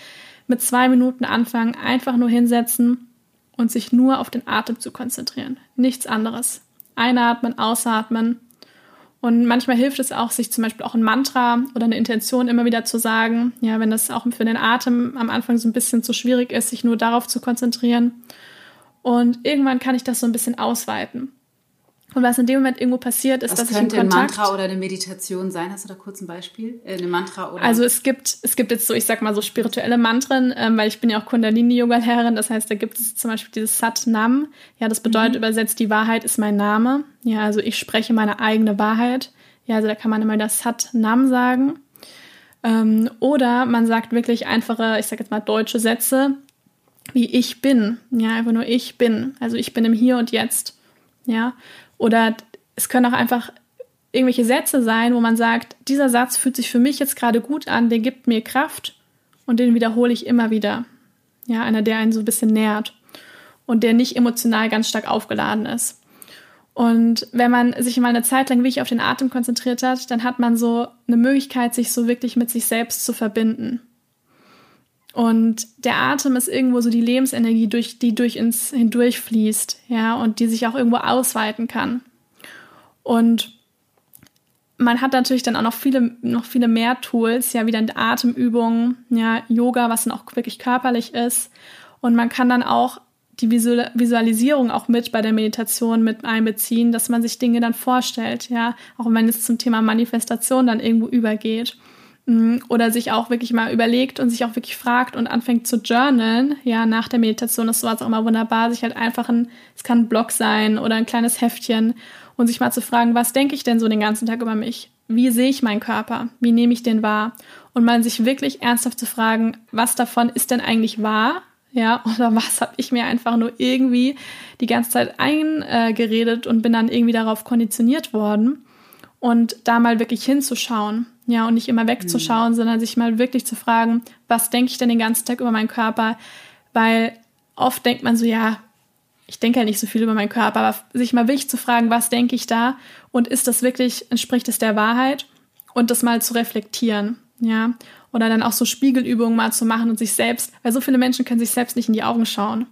mit zwei Minuten anfangen, einfach nur hinsetzen und sich nur auf den Atem zu konzentrieren. Nichts anderes. Einatmen, ausatmen Und manchmal hilft es auch, sich zum Beispiel auch ein Mantra oder eine Intention immer wieder zu sagen. Ja, wenn das auch für den Atem am Anfang so ein bisschen zu schwierig ist, sich nur darauf zu konzentrieren. Und irgendwann kann ich das so ein bisschen ausweiten. Und was in dem Moment irgendwo passiert, ist, was dass ich in Kontakt... könnte ein Mantra oder eine Meditation sein? Hast du da kurz ein Beispiel? Äh, eine Mantra oder... Also es gibt, es gibt jetzt so, ich sag mal so spirituelle Mantren, ähm, weil ich bin ja auch Kundalini-Yoga-Lehrerin. Das heißt, da gibt es zum Beispiel dieses Sat Nam. Ja, das bedeutet mhm. übersetzt, die Wahrheit ist mein Name. Ja, also ich spreche meine eigene Wahrheit. Ja, also da kann man immer das Sat Nam sagen. Ähm, oder man sagt wirklich einfache, ich sag jetzt mal deutsche Sätze, wie ich bin. Ja, einfach nur ich bin. Also ich bin im Hier und Jetzt. Ja, oder es können auch einfach irgendwelche Sätze sein, wo man sagt, dieser Satz fühlt sich für mich jetzt gerade gut an, der gibt mir Kraft und den wiederhole ich immer wieder. Ja, einer, der einen so ein bisschen nährt und der nicht emotional ganz stark aufgeladen ist. Und wenn man sich mal eine Zeit lang wirklich auf den Atem konzentriert hat, dann hat man so eine Möglichkeit, sich so wirklich mit sich selbst zu verbinden. Und der Atem ist irgendwo so die Lebensenergie, durch, die durch uns hindurchfließt, ja, und die sich auch irgendwo ausweiten kann. Und man hat natürlich dann auch noch viele, noch viele mehr Tools, ja, wie dann Atemübungen, ja, Yoga, was dann auch wirklich körperlich ist. Und man kann dann auch die Visualisierung auch mit bei der Meditation mit einbeziehen, dass man sich Dinge dann vorstellt, ja, auch wenn es zum Thema Manifestation dann irgendwo übergeht. Mhm. Oder sich auch wirklich mal überlegt und sich auch wirklich fragt und anfängt zu journalen. Ja, nach der Meditation ist sowas auch immer wunderbar, sich halt einfach ein, es kann ein Blog sein oder ein kleines Heftchen und sich mal zu fragen, was denke ich denn so den ganzen Tag über mich? Wie sehe ich meinen Körper? Wie nehme ich den wahr? Und mal sich wirklich ernsthaft zu fragen, was davon ist denn eigentlich wahr? Ja, oder was habe ich mir einfach nur irgendwie die ganze Zeit eingeredet und bin dann irgendwie darauf konditioniert worden? Und da mal wirklich hinzuschauen ja, und nicht immer wegzuschauen, mhm. sondern sich mal wirklich zu fragen, was denke ich denn den ganzen Tag über meinen Körper? Weil oft denkt man so, ja, ich denke ja nicht so viel über meinen Körper, aber sich mal wirklich zu fragen, was denke ich da? Und ist das wirklich, entspricht es der Wahrheit? Und das mal zu reflektieren, ja. Oder dann auch so Spiegelübungen mal zu machen und sich selbst, weil so viele Menschen können sich selbst nicht in die Augen schauen.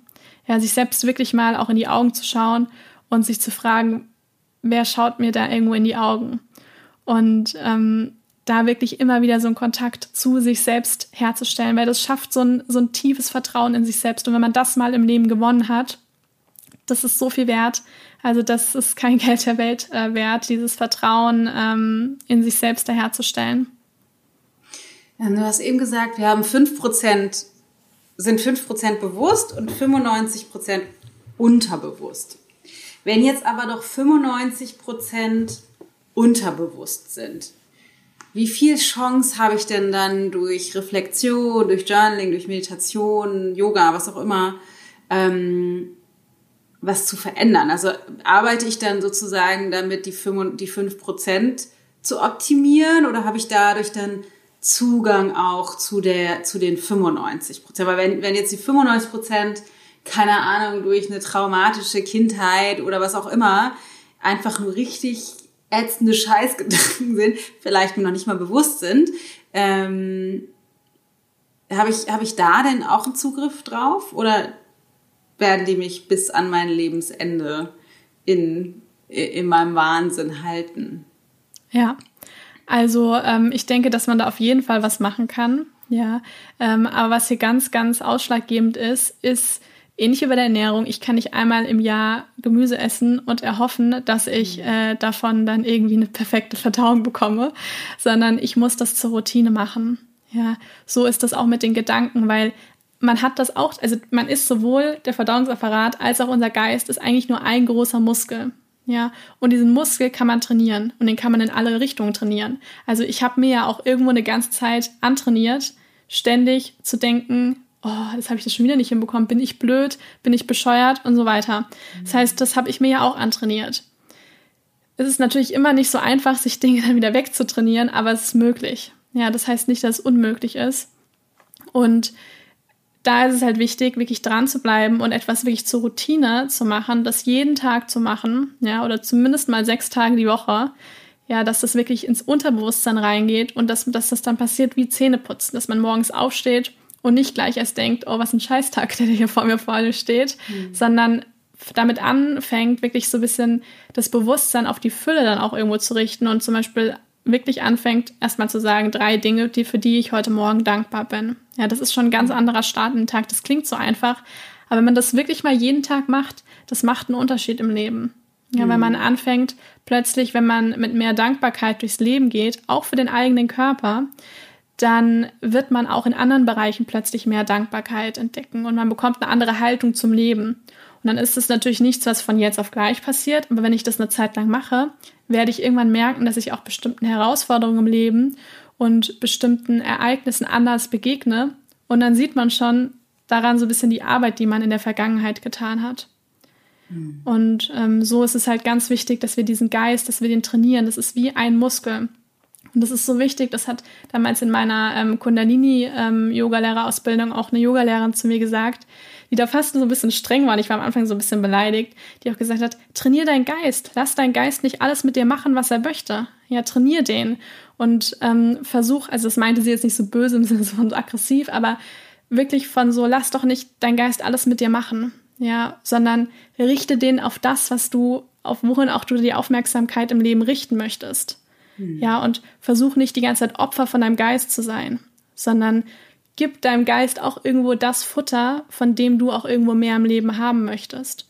Ja, sich selbst wirklich mal auch in die Augen zu schauen und sich zu fragen, wer schaut mir da irgendwo in die Augen? Und ähm, da wirklich immer wieder so einen Kontakt zu sich selbst herzustellen, weil das schafft so ein, so ein tiefes Vertrauen in sich selbst. Und wenn man das mal im Leben gewonnen hat, das ist so viel wert. Also das ist kein Geld der Welt äh, wert, dieses Vertrauen ähm, in sich selbst daherzustellen. Ja, du hast eben gesagt, wir haben 5%, sind 5% bewusst und 95% unterbewusst. Wenn jetzt aber doch 95% unterbewusst sind, wie viel Chance habe ich denn dann durch Reflexion, durch Journaling, durch Meditation, Yoga, was auch immer, ähm, was zu verändern? Also arbeite ich dann sozusagen damit, die fünf, die fünf Prozent zu optimieren oder habe ich dadurch dann Zugang auch zu der, zu den 95 Prozent? Weil wenn, wenn jetzt die 95 Prozent, keine Ahnung, durch eine traumatische Kindheit oder was auch immer, einfach nur richtig ätzende Scheißgedanken sind, vielleicht mir noch nicht mal bewusst sind, ähm, habe ich, hab ich da denn auch einen Zugriff drauf oder werden die mich bis an mein Lebensende in, in meinem Wahnsinn halten? Ja, also ähm, ich denke, dass man da auf jeden Fall was machen kann. Ja, ähm, aber was hier ganz, ganz ausschlaggebend ist, ist ähnlich wie bei der Ernährung, ich kann nicht einmal im Jahr Gemüse essen und erhoffen, dass ich mhm. äh, davon dann irgendwie eine perfekte Verdauung bekomme, sondern ich muss das zur Routine machen. Ja, so ist das auch mit den Gedanken, weil man hat das auch, also man ist sowohl der Verdauungsapparat als auch unser Geist ist eigentlich nur ein großer Muskel. Ja, und diesen Muskel kann man trainieren und den kann man in alle Richtungen trainieren. Also ich habe mir ja auch irgendwo eine ganze Zeit antrainiert, ständig zu denken, oh, das habe ich das schon wieder nicht hinbekommen, bin ich blöd, bin ich bescheuert und so weiter. Das heißt, das habe ich mir ja auch antrainiert. Es ist natürlich immer nicht so einfach, sich Dinge dann wieder wegzutrainieren, aber es ist möglich. Ja, das heißt nicht, dass es unmöglich ist. Und da ist es halt wichtig, wirklich dran zu bleiben und etwas wirklich zur Routine zu machen, das jeden Tag zu machen, ja, oder zumindest mal sechs Tage die Woche, ja, dass das wirklich ins Unterbewusstsein reingeht und dass, dass das dann passiert wie Zähneputzen, dass man morgens aufsteht und nicht gleich erst denkt, oh, was ein Scheißtag, der hier vor mir vorne steht, mhm. sondern damit anfängt, wirklich so ein bisschen das Bewusstsein auf die Fülle dann auch irgendwo zu richten und zum Beispiel wirklich anfängt, erstmal zu sagen, drei Dinge, die, für die ich heute Morgen dankbar bin. Ja, das ist schon ein ganz anderer Start in den Tag. Das klingt so einfach. Aber wenn man das wirklich mal jeden Tag macht, das macht einen Unterschied im Leben. Ja, mhm. wenn man anfängt, plötzlich, wenn man mit mehr Dankbarkeit durchs Leben geht, auch für den eigenen Körper, dann wird man auch in anderen Bereichen plötzlich mehr Dankbarkeit entdecken und man bekommt eine andere Haltung zum Leben. Und dann ist es natürlich nichts, was von jetzt auf gleich passiert, aber wenn ich das eine Zeit lang mache, werde ich irgendwann merken, dass ich auch bestimmten Herausforderungen im Leben und bestimmten Ereignissen anders begegne. Und dann sieht man schon daran so ein bisschen die Arbeit, die man in der Vergangenheit getan hat. Mhm. Und ähm, so ist es halt ganz wichtig, dass wir diesen Geist, dass wir den trainieren. Das ist wie ein Muskel. Und das ist so wichtig, das hat damals in meiner ähm, Kundalini-Yoga-Lehrerausbildung ähm, auch eine Yogalehrerin zu mir gesagt, die da fast so ein bisschen streng war. Ich war am Anfang so ein bisschen beleidigt, die auch gesagt hat, trainier deinen Geist, lass deinen Geist nicht alles mit dir machen, was er möchte. Ja, trainier den und ähm, versuch, also das meinte sie jetzt nicht so böse im Sinne von so aggressiv, aber wirklich von so, lass doch nicht dein Geist alles mit dir machen, ja, sondern richte den auf das, was du, auf wohin auch du die Aufmerksamkeit im Leben richten möchtest. Hm. Ja, und versuch nicht die ganze Zeit Opfer von deinem Geist zu sein, sondern gib deinem Geist auch irgendwo das Futter, von dem du auch irgendwo mehr im Leben haben möchtest.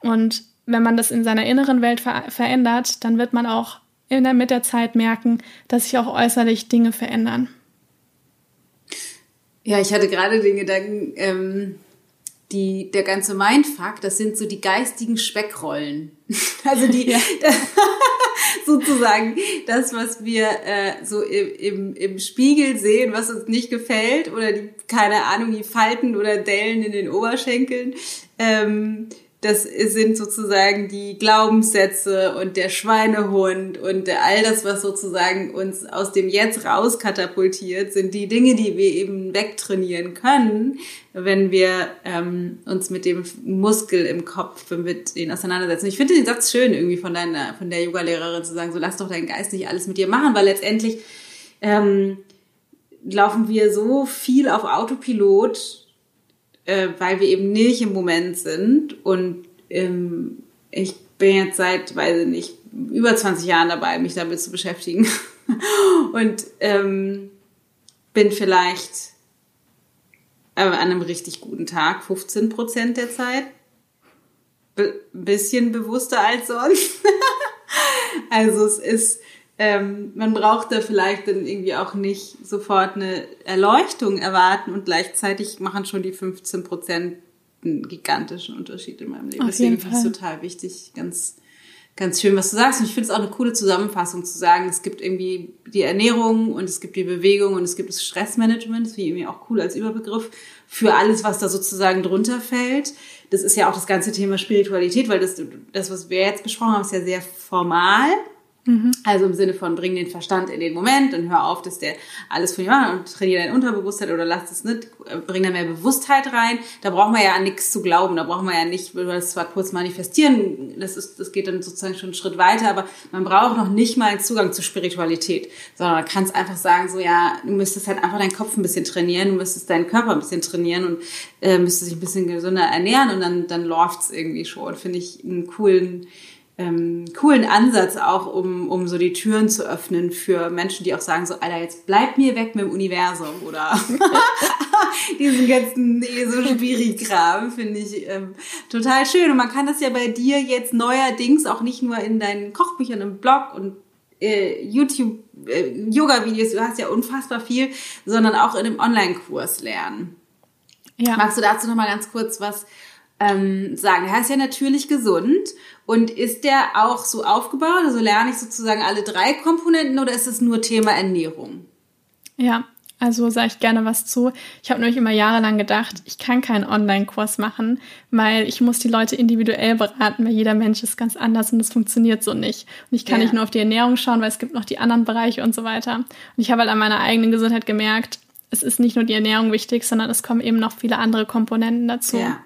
Und wenn man das in seiner inneren Welt ver verändert, dann wird man auch in der, mit der Zeit merken, dass sich auch äußerlich Dinge verändern. Ja, ich hatte gerade den Gedanken, ähm, die, der ganze Mindfuck, das sind so die geistigen Speckrollen. Also die, ja. sozusagen das, was wir äh, so im, im, im Spiegel sehen, was uns nicht gefällt oder die, keine Ahnung, die Falten oder Dellen in den Oberschenkeln. Ähm, das sind sozusagen die Glaubenssätze und der Schweinehund und all das, was sozusagen uns aus dem Jetzt raus katapultiert, sind die Dinge, die wir eben wegtrainieren können, wenn wir ähm, uns mit dem Muskel im Kopf mit denen auseinandersetzen. Ich finde den Satz schön irgendwie von deiner, von der Yoga-Lehrerin zu sagen, so lass doch deinen Geist nicht alles mit dir machen, weil letztendlich ähm, laufen wir so viel auf Autopilot äh, weil wir eben nicht im Moment sind. Und ähm, ich bin jetzt seit, weiß ich nicht, über 20 Jahren dabei, mich damit zu beschäftigen. und ähm, bin vielleicht äh, an einem richtig guten Tag 15 Prozent der Zeit. Ein bisschen bewusster als sonst. also es ist ähm, man braucht da vielleicht dann irgendwie auch nicht sofort eine Erleuchtung erwarten und gleichzeitig machen schon die 15 Prozent einen gigantischen Unterschied in meinem Leben. Auf Deswegen finde ich es total wichtig, ganz, ganz schön, was du sagst. Und ich finde es auch eine coole Zusammenfassung zu sagen, es gibt irgendwie die Ernährung und es gibt die Bewegung und es gibt das Stressmanagement, das finde ich irgendwie auch cool als Überbegriff für alles, was da sozusagen drunter fällt. Das ist ja auch das ganze Thema Spiritualität, weil das, das was wir jetzt besprochen haben, ist ja sehr formal. Mhm. Also im Sinne von bring den Verstand in den Moment und hör auf, dass der alles von dir macht und trainiere dein Unterbewusstheit oder lass es nicht, bring da mehr Bewusstheit rein. Da brauchen wir ja an nichts zu glauben, da brauchen wir ja nicht, wir das zwar kurz manifestieren, das ist, das geht dann sozusagen schon einen Schritt weiter, aber man braucht noch nicht mal einen Zugang zur Spiritualität, sondern man kann es einfach sagen, so ja, du müsstest halt einfach deinen Kopf ein bisschen trainieren, du müsstest deinen Körper ein bisschen trainieren und äh, müsstest dich ein bisschen gesünder ernähren und dann, dann läuft's irgendwie schon. Finde ich einen coolen, ähm, coolen Ansatz auch, um, um so die Türen zu öffnen für Menschen, die auch sagen so, Alter, jetzt bleib mir weg mit dem Universum oder diesen ganzen ESO-Schwierig-Kram, finde ich ähm, total schön. Und man kann das ja bei dir jetzt neuerdings auch nicht nur in deinen Kochbüchern im Blog und äh, YouTube, äh, Yoga-Videos, du hast ja unfassbar viel, sondern auch in einem Online-Kurs lernen. Ja. Magst du dazu noch mal ganz kurz was ähm, sagen. Er ist ja natürlich gesund und ist der auch so aufgebaut? Also lerne ich sozusagen alle drei Komponenten oder ist es nur Thema Ernährung? Ja, also sage ich gerne was zu. Ich habe nämlich immer jahrelang gedacht, ich kann keinen Online-Kurs machen, weil ich muss die Leute individuell beraten, weil jeder Mensch ist ganz anders und das funktioniert so nicht. Und ich kann ja. nicht nur auf die Ernährung schauen, weil es gibt noch die anderen Bereiche und so weiter. Und ich habe halt an meiner eigenen Gesundheit gemerkt, es ist nicht nur die Ernährung wichtig, sondern es kommen eben noch viele andere Komponenten dazu. Ja.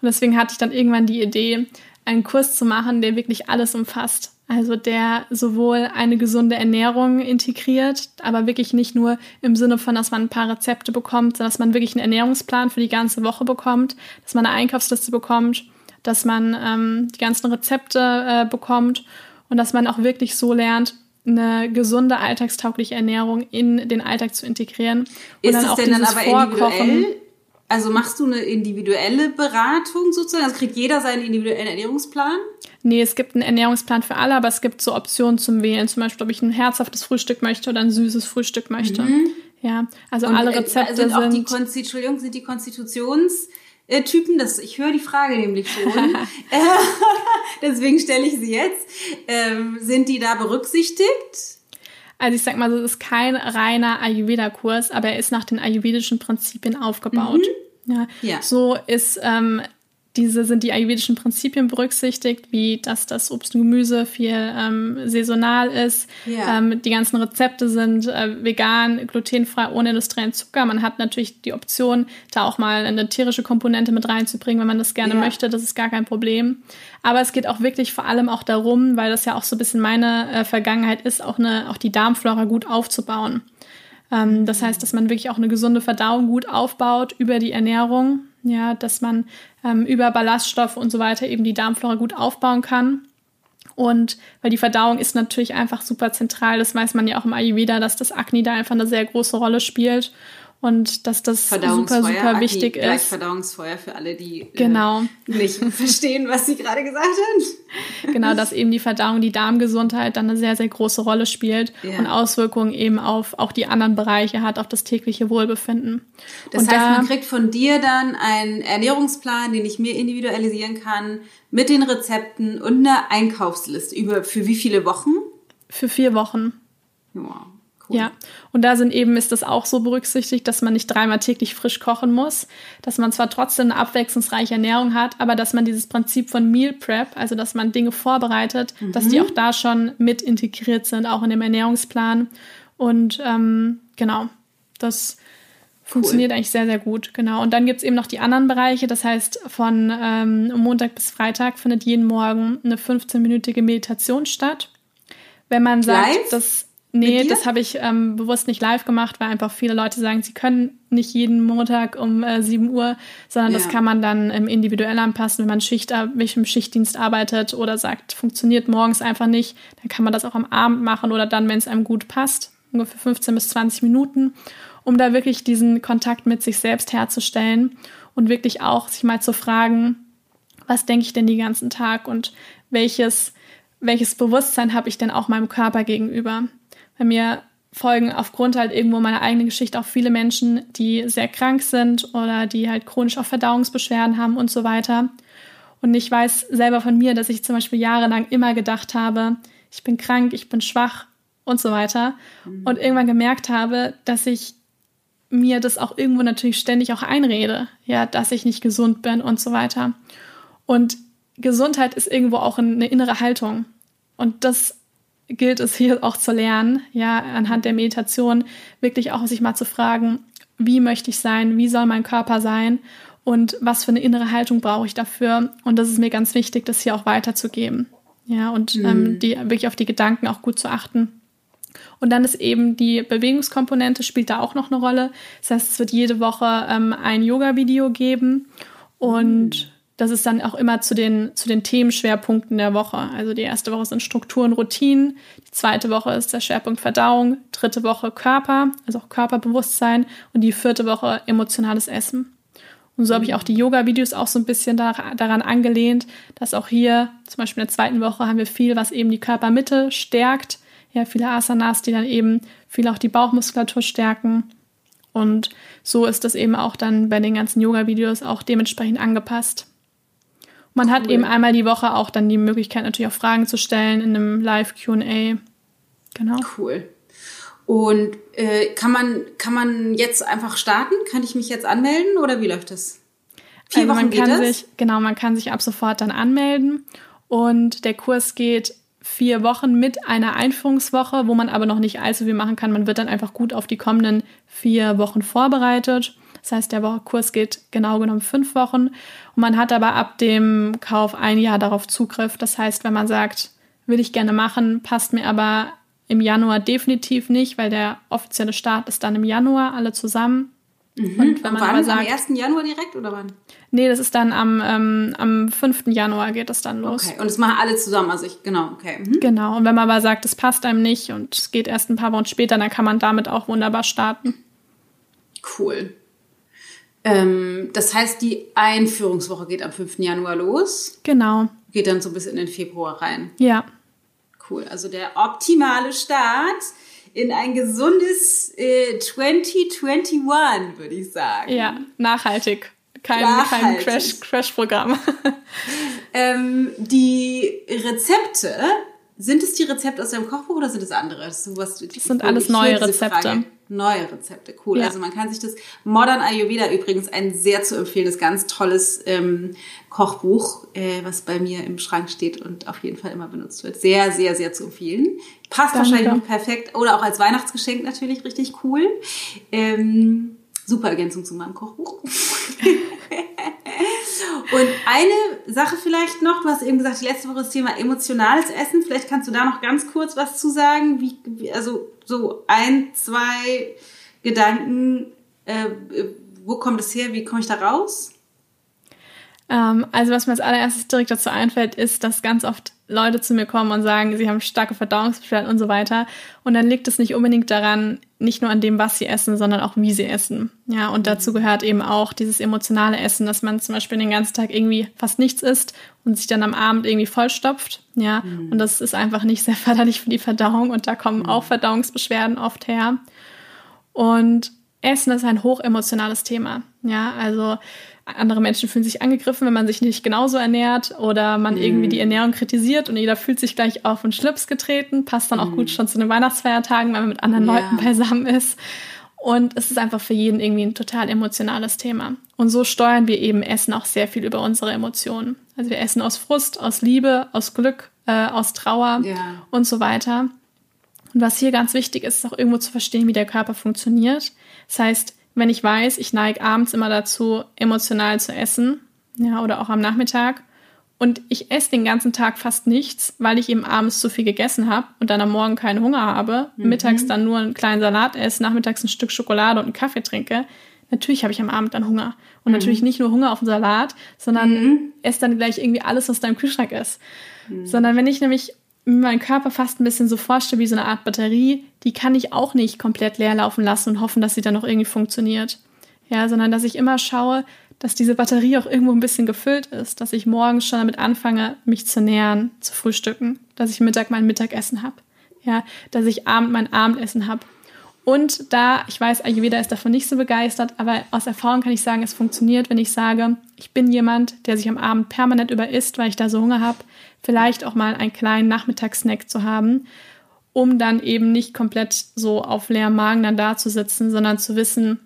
Und deswegen hatte ich dann irgendwann die Idee, einen Kurs zu machen, der wirklich alles umfasst. Also der sowohl eine gesunde Ernährung integriert, aber wirklich nicht nur im Sinne von, dass man ein paar Rezepte bekommt, sondern dass man wirklich einen Ernährungsplan für die ganze Woche bekommt, dass man eine Einkaufsliste bekommt, dass man ähm, die ganzen Rezepte äh, bekommt und dass man auch wirklich so lernt, eine gesunde, alltagstaugliche Ernährung in den Alltag zu integrieren. Und ist dann es auch denn dann dieses aber Vorkochen. individuell? Also machst du eine individuelle Beratung sozusagen? Also kriegt jeder seinen individuellen Ernährungsplan? Nee, es gibt einen Ernährungsplan für alle, aber es gibt so Optionen zum Wählen. Zum Beispiel, ob ich ein herzhaftes Frühstück möchte oder ein süßes Frühstück möchte. Ja, also Und, alle äh, Rezepte sind auch die. Konsti Entschuldigung, sind die Konstitutionstypen, das ich höre die Frage nämlich schon. Deswegen stelle ich sie jetzt. Ähm, sind die da berücksichtigt? Also ich sag mal, es ist kein reiner Ayurveda-Kurs, aber er ist nach den ayurvedischen Prinzipien aufgebaut. Ja. Ja. So ist ähm, diese sind die ayurvedischen Prinzipien berücksichtigt, wie dass das Obst und Gemüse viel ähm, saisonal ist. Ja. Ähm, die ganzen Rezepte sind äh, vegan, glutenfrei, ohne industriellen Zucker. Man hat natürlich die Option, da auch mal eine tierische Komponente mit reinzubringen, wenn man das gerne Ja. möchte. Das ist gar kein Problem. Aber es geht auch wirklich vor allem auch darum, weil das ja auch so ein bisschen meine äh, Vergangenheit ist, auch eine, auch die Darmflora gut aufzubauen. Ähm, das heißt, dass man wirklich auch eine gesunde Verdauung gut aufbaut über die Ernährung, ja, dass man ähm, über Ballaststoffe und so weiter eben die Darmflora gut aufbauen kann. Und weil die Verdauung ist natürlich einfach super zentral, das weiß man ja auch im Ayurveda, dass das Akne da einfach eine sehr große Rolle spielt und dass das super, super wichtig gleich ist. Verdauungsfeuer für alle, die Genau. äh, nicht verstehen, was sie gerade gesagt hat. Genau, dass eben die Verdauung, die Darmgesundheit dann eine sehr, sehr große Rolle spielt Ja. und Auswirkungen eben auf auch die anderen Bereiche hat, auf das tägliche Wohlbefinden. Das und heißt, da, man kriegt von dir dann einen Ernährungsplan, den ich mir individualisieren kann, mit den Rezepten und eine Einkaufsliste über für wie viele Wochen? für vier Wochen. Ja, cool. Ja, und da sind eben, ist das auch so berücksichtigt, dass man nicht dreimal täglich frisch kochen muss, dass man zwar trotzdem eine abwechslungsreiche Ernährung hat, aber dass man dieses Prinzip von Meal Prep, also dass man Dinge vorbereitet, dass die auch da schon mit integriert sind, auch in dem Ernährungsplan. Und ähm, genau, das funktioniert eigentlich sehr, sehr gut. Genau. Und dann gibt's eben noch die anderen Bereiche. Das heißt, von ähm, Montag bis Freitag findet jeden Morgen eine 15-minütige Meditation statt. Wenn man sagt, Live? dass Nee, das habe ich ähm, bewusst nicht live gemacht, weil einfach viele Leute sagen, sie können nicht jeden Montag um äh, 7 Uhr, sondern das Ja. kann man dann ähm, individuell anpassen, wenn man Schicht, im Schichtdienst arbeitet oder sagt, funktioniert morgens einfach nicht, dann kann man das auch am Abend machen oder dann, wenn es einem gut passt, ungefähr 15 bis 20 Minuten, um da wirklich diesen Kontakt mit sich selbst herzustellen und wirklich auch sich mal zu fragen, was denke ich denn den ganzen Tag und welches, welches Bewusstsein habe ich denn auch meinem Körper gegenüber. Bei mir folgen aufgrund halt irgendwo meiner eigenen Geschichte auch viele Menschen, die sehr krank sind oder die halt chronisch auch Verdauungsbeschwerden haben und so weiter. Und ich weiß selber von mir, dass ich zum Beispiel jahrelang immer gedacht habe, ich bin krank, ich bin schwach und so weiter. Und irgendwann gemerkt habe, dass ich mir das auch irgendwo natürlich ständig auch einrede, ja, dass ich nicht gesund bin und so weiter. Und Gesundheit ist irgendwo auch eine innere Haltung. Und das gilt es hier auch zu lernen, ja, anhand der Meditation wirklich auch sich mal zu fragen, wie möchte ich sein, wie soll mein Körper sein und was für eine innere Haltung brauche ich dafür. Und das ist mir ganz wichtig, das hier auch weiterzugeben. Ja, und ähm, die, wirklich auf die Gedanken auch gut zu achten. Und dann ist eben die Bewegungskomponente spielt da auch noch eine Rolle. Das heißt, es wird jede Woche ähm, ein Yoga-Video geben und das ist dann auch immer zu den, zu den Themenschwerpunkten der Woche. Also die erste Woche sind Strukturen, Routinen, die zweite Woche ist der Schwerpunkt Verdauung, dritte Woche Körper, also auch Körperbewusstsein und die vierte Woche emotionales Essen. Und so habe ich auch die Yoga-Videos auch so ein bisschen da, daran angelehnt, dass auch hier, zum Beispiel in der zweiten Woche, haben wir viel, was eben die Körpermitte stärkt. Ja, viele Asanas, die dann eben viel auch die Bauchmuskulatur stärken. Und so ist das eben auch dann bei den ganzen Yoga-Videos auch dementsprechend angepasst. Man hat Cool. eben einmal die Woche auch dann die Möglichkeit, natürlich auch Fragen zu stellen in einem Live-QA. Genau. Cool. Und äh, kann man kann man jetzt einfach starten? Kann ich mich jetzt anmelden oder wie läuft das? Vier also Wochen man geht kann sich, genau, man kann sich ab sofort dann anmelden und der Kurs geht vier Wochen mit einer Einführungswoche, wo man aber noch nicht allzu viel machen kann. Man wird dann einfach gut auf die kommenden vier Wochen vorbereitet. Das heißt, der Kurs geht genau genommen fünf Wochen und man hat aber ab dem Kauf ein Jahr darauf Zugriff. Das heißt, wenn man sagt, will ich gerne machen, passt mir aber im Januar definitiv nicht, weil der offizielle Start ist dann im Januar, alle zusammen Mhm. Und wenn man wann, sagt, am 1. Januar direkt oder wann? Nee, das ist dann am, ähm, am 5. Januar geht das dann los. Okay, und das machen alle zusammen, also ich, genau, okay. Mhm. Genau, und wenn man aber sagt, es passt einem nicht und es geht erst ein paar Wochen später, dann kann man damit auch wunderbar starten. Cool. Ähm, das heißt, die Einführungswoche geht am 5. Januar los. Genau. Geht dann so bis in den Februar rein. Ja. Cool, also der optimale Start in ein gesundes äh, 2021, würde ich sagen. Ja, nachhaltig kein, kein Crash, Crash-Programm. ähm, die Rezepte, sind es die Rezepte aus deinem Kochbuch oder sind es andere? Das, sowas, das sind alles neue Rezepte. Neue Rezepte, cool. Ja. Also man kann sich das Modern Ayurveda übrigens ein sehr zu empfehlendes, ganz tolles ähm, Kochbuch, äh, was bei mir im Schrank steht und auf jeden Fall immer benutzt wird. Sehr, sehr, sehr zu empfehlen. Passt Danke. wahrscheinlich noch perfekt oder auch als Weihnachtsgeschenk natürlich richtig cool. Ähm, super Ergänzung zu meinem Kochbuch. Und eine Sache vielleicht noch, du hast eben gesagt, letzte Woche das Thema emotionales Essen. Vielleicht kannst du da noch ganz kurz was zu sagen. Wie, also so ein, zwei Gedanken, äh, wo kommt es her, wie komme ich da raus? Ähm, also was mir als allererstes direkt dazu einfällt, ist, dass ganz oft Leute zu mir kommen und sagen, sie haben starke Verdauungsbeschwerden und so weiter. Und dann liegt es nicht unbedingt daran, nicht nur an dem, was sie essen, sondern auch wie sie essen. Ja, und dazu gehört eben auch dieses emotionale Essen, dass man zum Beispiel den ganzen Tag irgendwie fast nichts isst und sich dann am Abend irgendwie vollstopft. Ja, mhm. und das ist einfach nicht sehr förderlich für die Verdauung und da kommen mhm. auch Verdauungsbeschwerden oft her. Und Essen ist ein hochemotionales Thema. Ja, also andere Menschen fühlen sich angegriffen, wenn man sich nicht genauso ernährt oder man mhm. irgendwie die Ernährung kritisiert und jeder fühlt sich gleich auf den Schlips getreten. Passt dann auch mhm. gut schon zu den Weihnachtsfeiertagen, wenn man mit anderen ja. Leuten beisammen ist. Und es ist einfach für jeden irgendwie ein total emotionales Thema. Und so steuern wir eben Essen auch sehr viel über unsere Emotionen. Also wir essen aus Frust, aus Liebe, aus Glück, äh, aus Trauer ja. und so weiter. Und was hier ganz wichtig ist, ist auch irgendwo zu verstehen, wie der Körper funktioniert. Das heißt, wenn ich weiß, ich neige abends immer dazu, emotional zu essen, ja, oder auch am Nachmittag, und ich esse den ganzen Tag fast nichts, weil ich eben abends zu viel gegessen habe und dann am Morgen keinen Hunger habe, mhm. mittags dann nur einen kleinen Salat esse, nachmittags ein Stück Schokolade und einen Kaffee trinke, natürlich habe ich am Abend dann Hunger. Und mhm. natürlich nicht nur Hunger auf den Salat, sondern mhm. esse dann gleich irgendwie alles, was da im Kühlschrank ist. Mhm. Sondern wenn ich nämlich meinen Körper fast ein bisschen so vorstelle wie so eine Art Batterie, die kann ich auch nicht komplett leer laufen lassen und hoffen, dass sie dann noch irgendwie funktioniert. Ja, sondern dass ich immer schaue, dass diese Batterie auch irgendwo ein bisschen gefüllt ist, dass ich morgens schon damit anfange, mich zu nähern, zu frühstücken, dass ich Mittag mein Mittagessen habe, ja, dass ich Abend mein Abendessen habe. Und da, ich weiß, Ayurveda ist davon nicht so begeistert, aber aus Erfahrung kann ich sagen, es funktioniert, wenn ich sage, ich bin jemand, der sich am Abend permanent über isst, weil ich da so Hunger habe, vielleicht auch mal einen kleinen Nachmittagssnack zu haben, um dann eben nicht komplett so auf leerem Magen dann da zu sitzen, sondern zu wissen,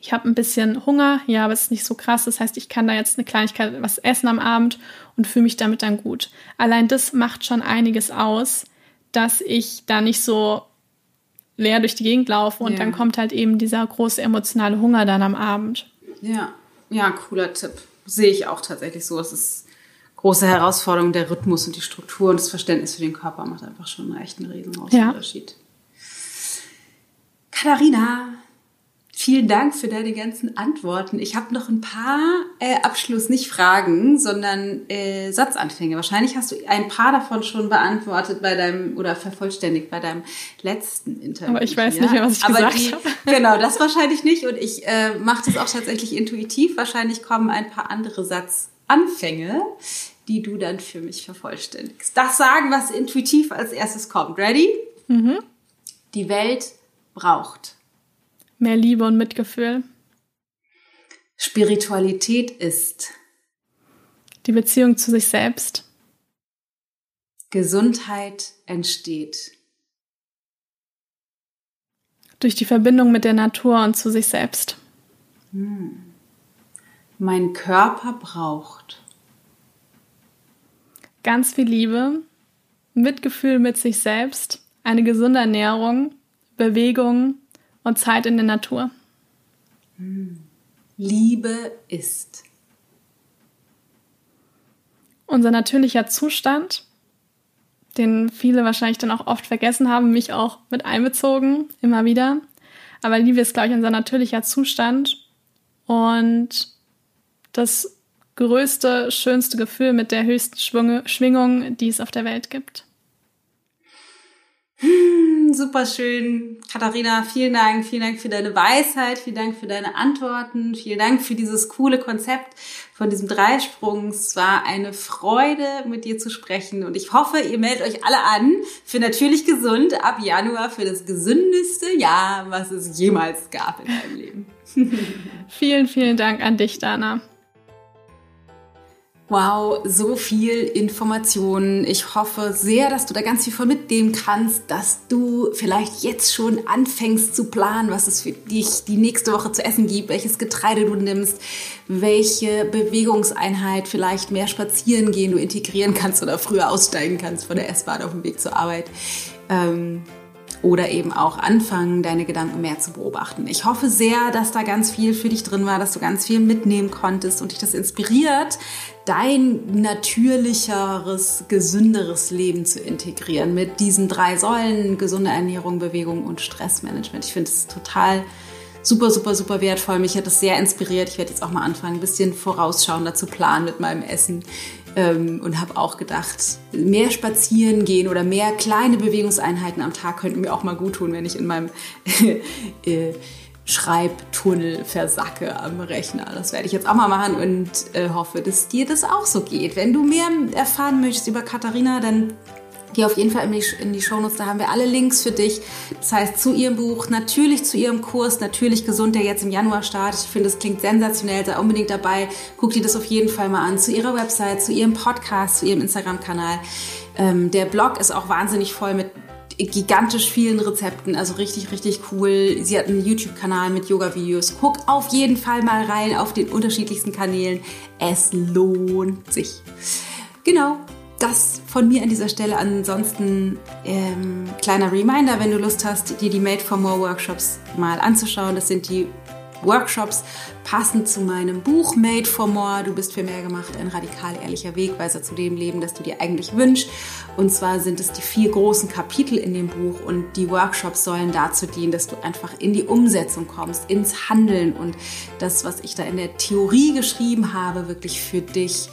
ich habe ein bisschen Hunger, ja, aber es ist nicht so krass. Das heißt, ich kann da jetzt eine Kleinigkeit was essen am Abend und fühle mich damit dann gut. Allein das macht schon einiges aus, dass ich da nicht so leer durch die Gegend laufe und ja. dann kommt halt eben dieser große emotionale Hunger dann am Abend. Ja, ja, cooler Tipp. Sehe ich auch tatsächlich so. Es ist große Herausforderung, der Rhythmus und die Struktur und das Verständnis für den Körper macht einfach schon einen echten riesengroßen ja. Unterschied. Katharina, vielen Dank für deine ganzen Antworten. Ich habe noch ein paar äh, Abschluss, nicht Fragen, sondern äh, Satzanfänge. Wahrscheinlich hast du ein paar davon schon beantwortet bei deinem oder vervollständigt bei deinem letzten Interview. Aber ich weiß ja? nicht mehr, was ich Aber gesagt habe. Genau, das wahrscheinlich nicht. Und ich äh, mache das auch tatsächlich intuitiv. Wahrscheinlich kommen ein paar andere Satzanfänge. Die du dann für mich vervollständigst. Das sagen, was intuitiv als erstes kommt. Ready? Mhm. Die Welt braucht mehr Liebe und Mitgefühl. Spiritualität ist die Beziehung zu sich selbst. Gesundheit entsteht durch die Verbindung mit der Natur und zu sich selbst. Hm mein Körper braucht. Ganz viel Liebe, Mitgefühl mit sich selbst, eine gesunde Ernährung, Bewegung und Zeit in der Natur. Liebe ist. Unser natürlicher Zustand, den viele wahrscheinlich dann auch oft vergessen haben, mich auch mit einbezogen, immer wieder. Aber Liebe ist, glaube ich, unser natürlicher Zustand und das größte, schönste Gefühl mit der höchsten Schwingung, die es auf der Welt gibt. Hm, super schön. Katharina, vielen Dank. Vielen Dank für deine Weisheit. Vielen Dank für deine Antworten. Vielen Dank für dieses coole Konzept von diesem Dreisprung. Es war eine Freude, mit dir zu sprechen. Und ich hoffe, ihr meldet euch alle an für natürlich gesund ab Januar für das gesündeste Jahr, was es jemals gab in deinem Leben. vielen, vielen Dank an dich, Dana. Wow, so viel Information. Ich hoffe sehr, dass du da ganz viel von mitnehmen kannst, dass du vielleicht jetzt schon anfängst zu planen, was es für dich die nächste Woche zu essen gibt, welches Getreide du nimmst, welche Bewegungseinheit, vielleicht mehr spazieren gehen du integrieren kannst oder früher aussteigen kannst von der S-Bahn auf dem Weg zur Arbeit. Ähm, oder eben auch anfangen, deine Gedanken mehr zu beobachten. Ich hoffe sehr, dass da ganz viel für dich drin war, dass du ganz viel mitnehmen konntest und dich das inspiriert, dein natürlicheres, gesünderes Leben zu integrieren mit diesen drei Säulen, gesunde Ernährung, Bewegung und Stressmanagement. Ich finde es total super, super, super wertvoll. Mich hat das sehr inspiriert. Ich werde jetzt auch mal anfangen, ein bisschen vorausschauender zu planen mit meinem Essen ähm, und habe auch gedacht, mehr spazieren gehen oder mehr kleine Bewegungseinheiten am Tag könnten mir auch mal gut tun, wenn ich in meinem äh, Schreibtunnel versacke am Rechner. Das werde ich jetzt auch mal machen und äh, hoffe, dass dir das auch so geht. Wenn du mehr erfahren möchtest über Katharina, dann Geh auf jeden Fall in die, in die Shownotes, da haben wir alle Links für dich. Das heißt, zu ihrem Buch, natürlich zu ihrem Kurs, natürlich gesund, der jetzt im Januar startet. Ich finde, es klingt sensationell, sei unbedingt dabei. Guck dir das auf jeden Fall mal an. Zu ihrer Website, zu ihrem Podcast, zu ihrem Instagram-Kanal. Ähm, der Blog ist auch wahnsinnig voll mit gigantisch vielen Rezepten, also richtig, richtig cool. Sie hat einen YouTube-Kanal mit Yoga-Videos. Guck auf jeden Fall mal rein auf den unterschiedlichsten Kanälen. Es lohnt sich. Genau, das von mir an dieser Stelle. Ansonsten ähm, kleiner Reminder, wenn du Lust hast, dir die Made for More Workshops mal anzuschauen. Das sind die Workshops passend zu meinem Buch Made for More. Du bist für mehr gemacht, ein radikal ehrlicher Wegweiser zu dem Leben, das du dir eigentlich wünschst. Und zwar sind es die vier großen Kapitel in dem Buch und die Workshops sollen dazu dienen, dass du einfach in die Umsetzung kommst, ins Handeln und das, was ich da in der Theorie geschrieben habe, wirklich für dich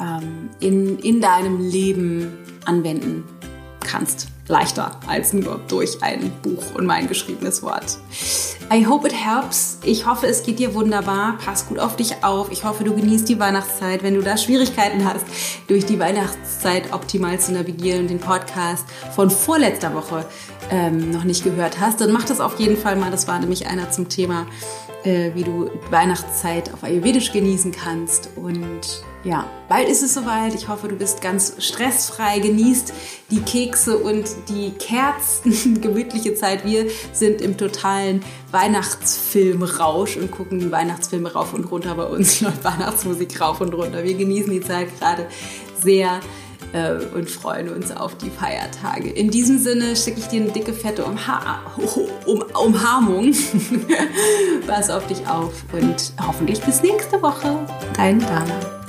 ähm, in, in deinem Leben anwenden kannst. Leichter als nur durch ein Buch und mein geschriebenes Wort. I hope it helps. Ich hoffe, es geht dir wunderbar. Pass gut auf dich auf. Ich hoffe, du genießt die Weihnachtszeit. Wenn du da Schwierigkeiten hast, durch die Weihnachtszeit optimal zu navigieren und den Podcast von vorletzter Woche ähm, noch nicht gehört hast, dann mach das auf jeden Fall mal. Das war nämlich einer zum Thema, äh, wie du Weihnachtszeit auf Ayurvedisch genießen kannst. Und ja, bald ist es soweit. Ich hoffe, du bist ganz stressfrei, genießt die Kekse und die Kerzen, gemütliche Zeit. Wir sind im totalen Weihnachtsfilmrausch und gucken die Weihnachtsfilme rauf und runter. Bei uns läuft Weihnachtsmusik rauf und runter. Wir genießen die Zeit gerade sehr äh, und freuen uns auf die Feiertage. In diesem Sinne schicke ich dir eine dicke, fette Umha um Umarmung. Pass auf dich auf und hoffentlich bis nächste Woche. Dein Dana.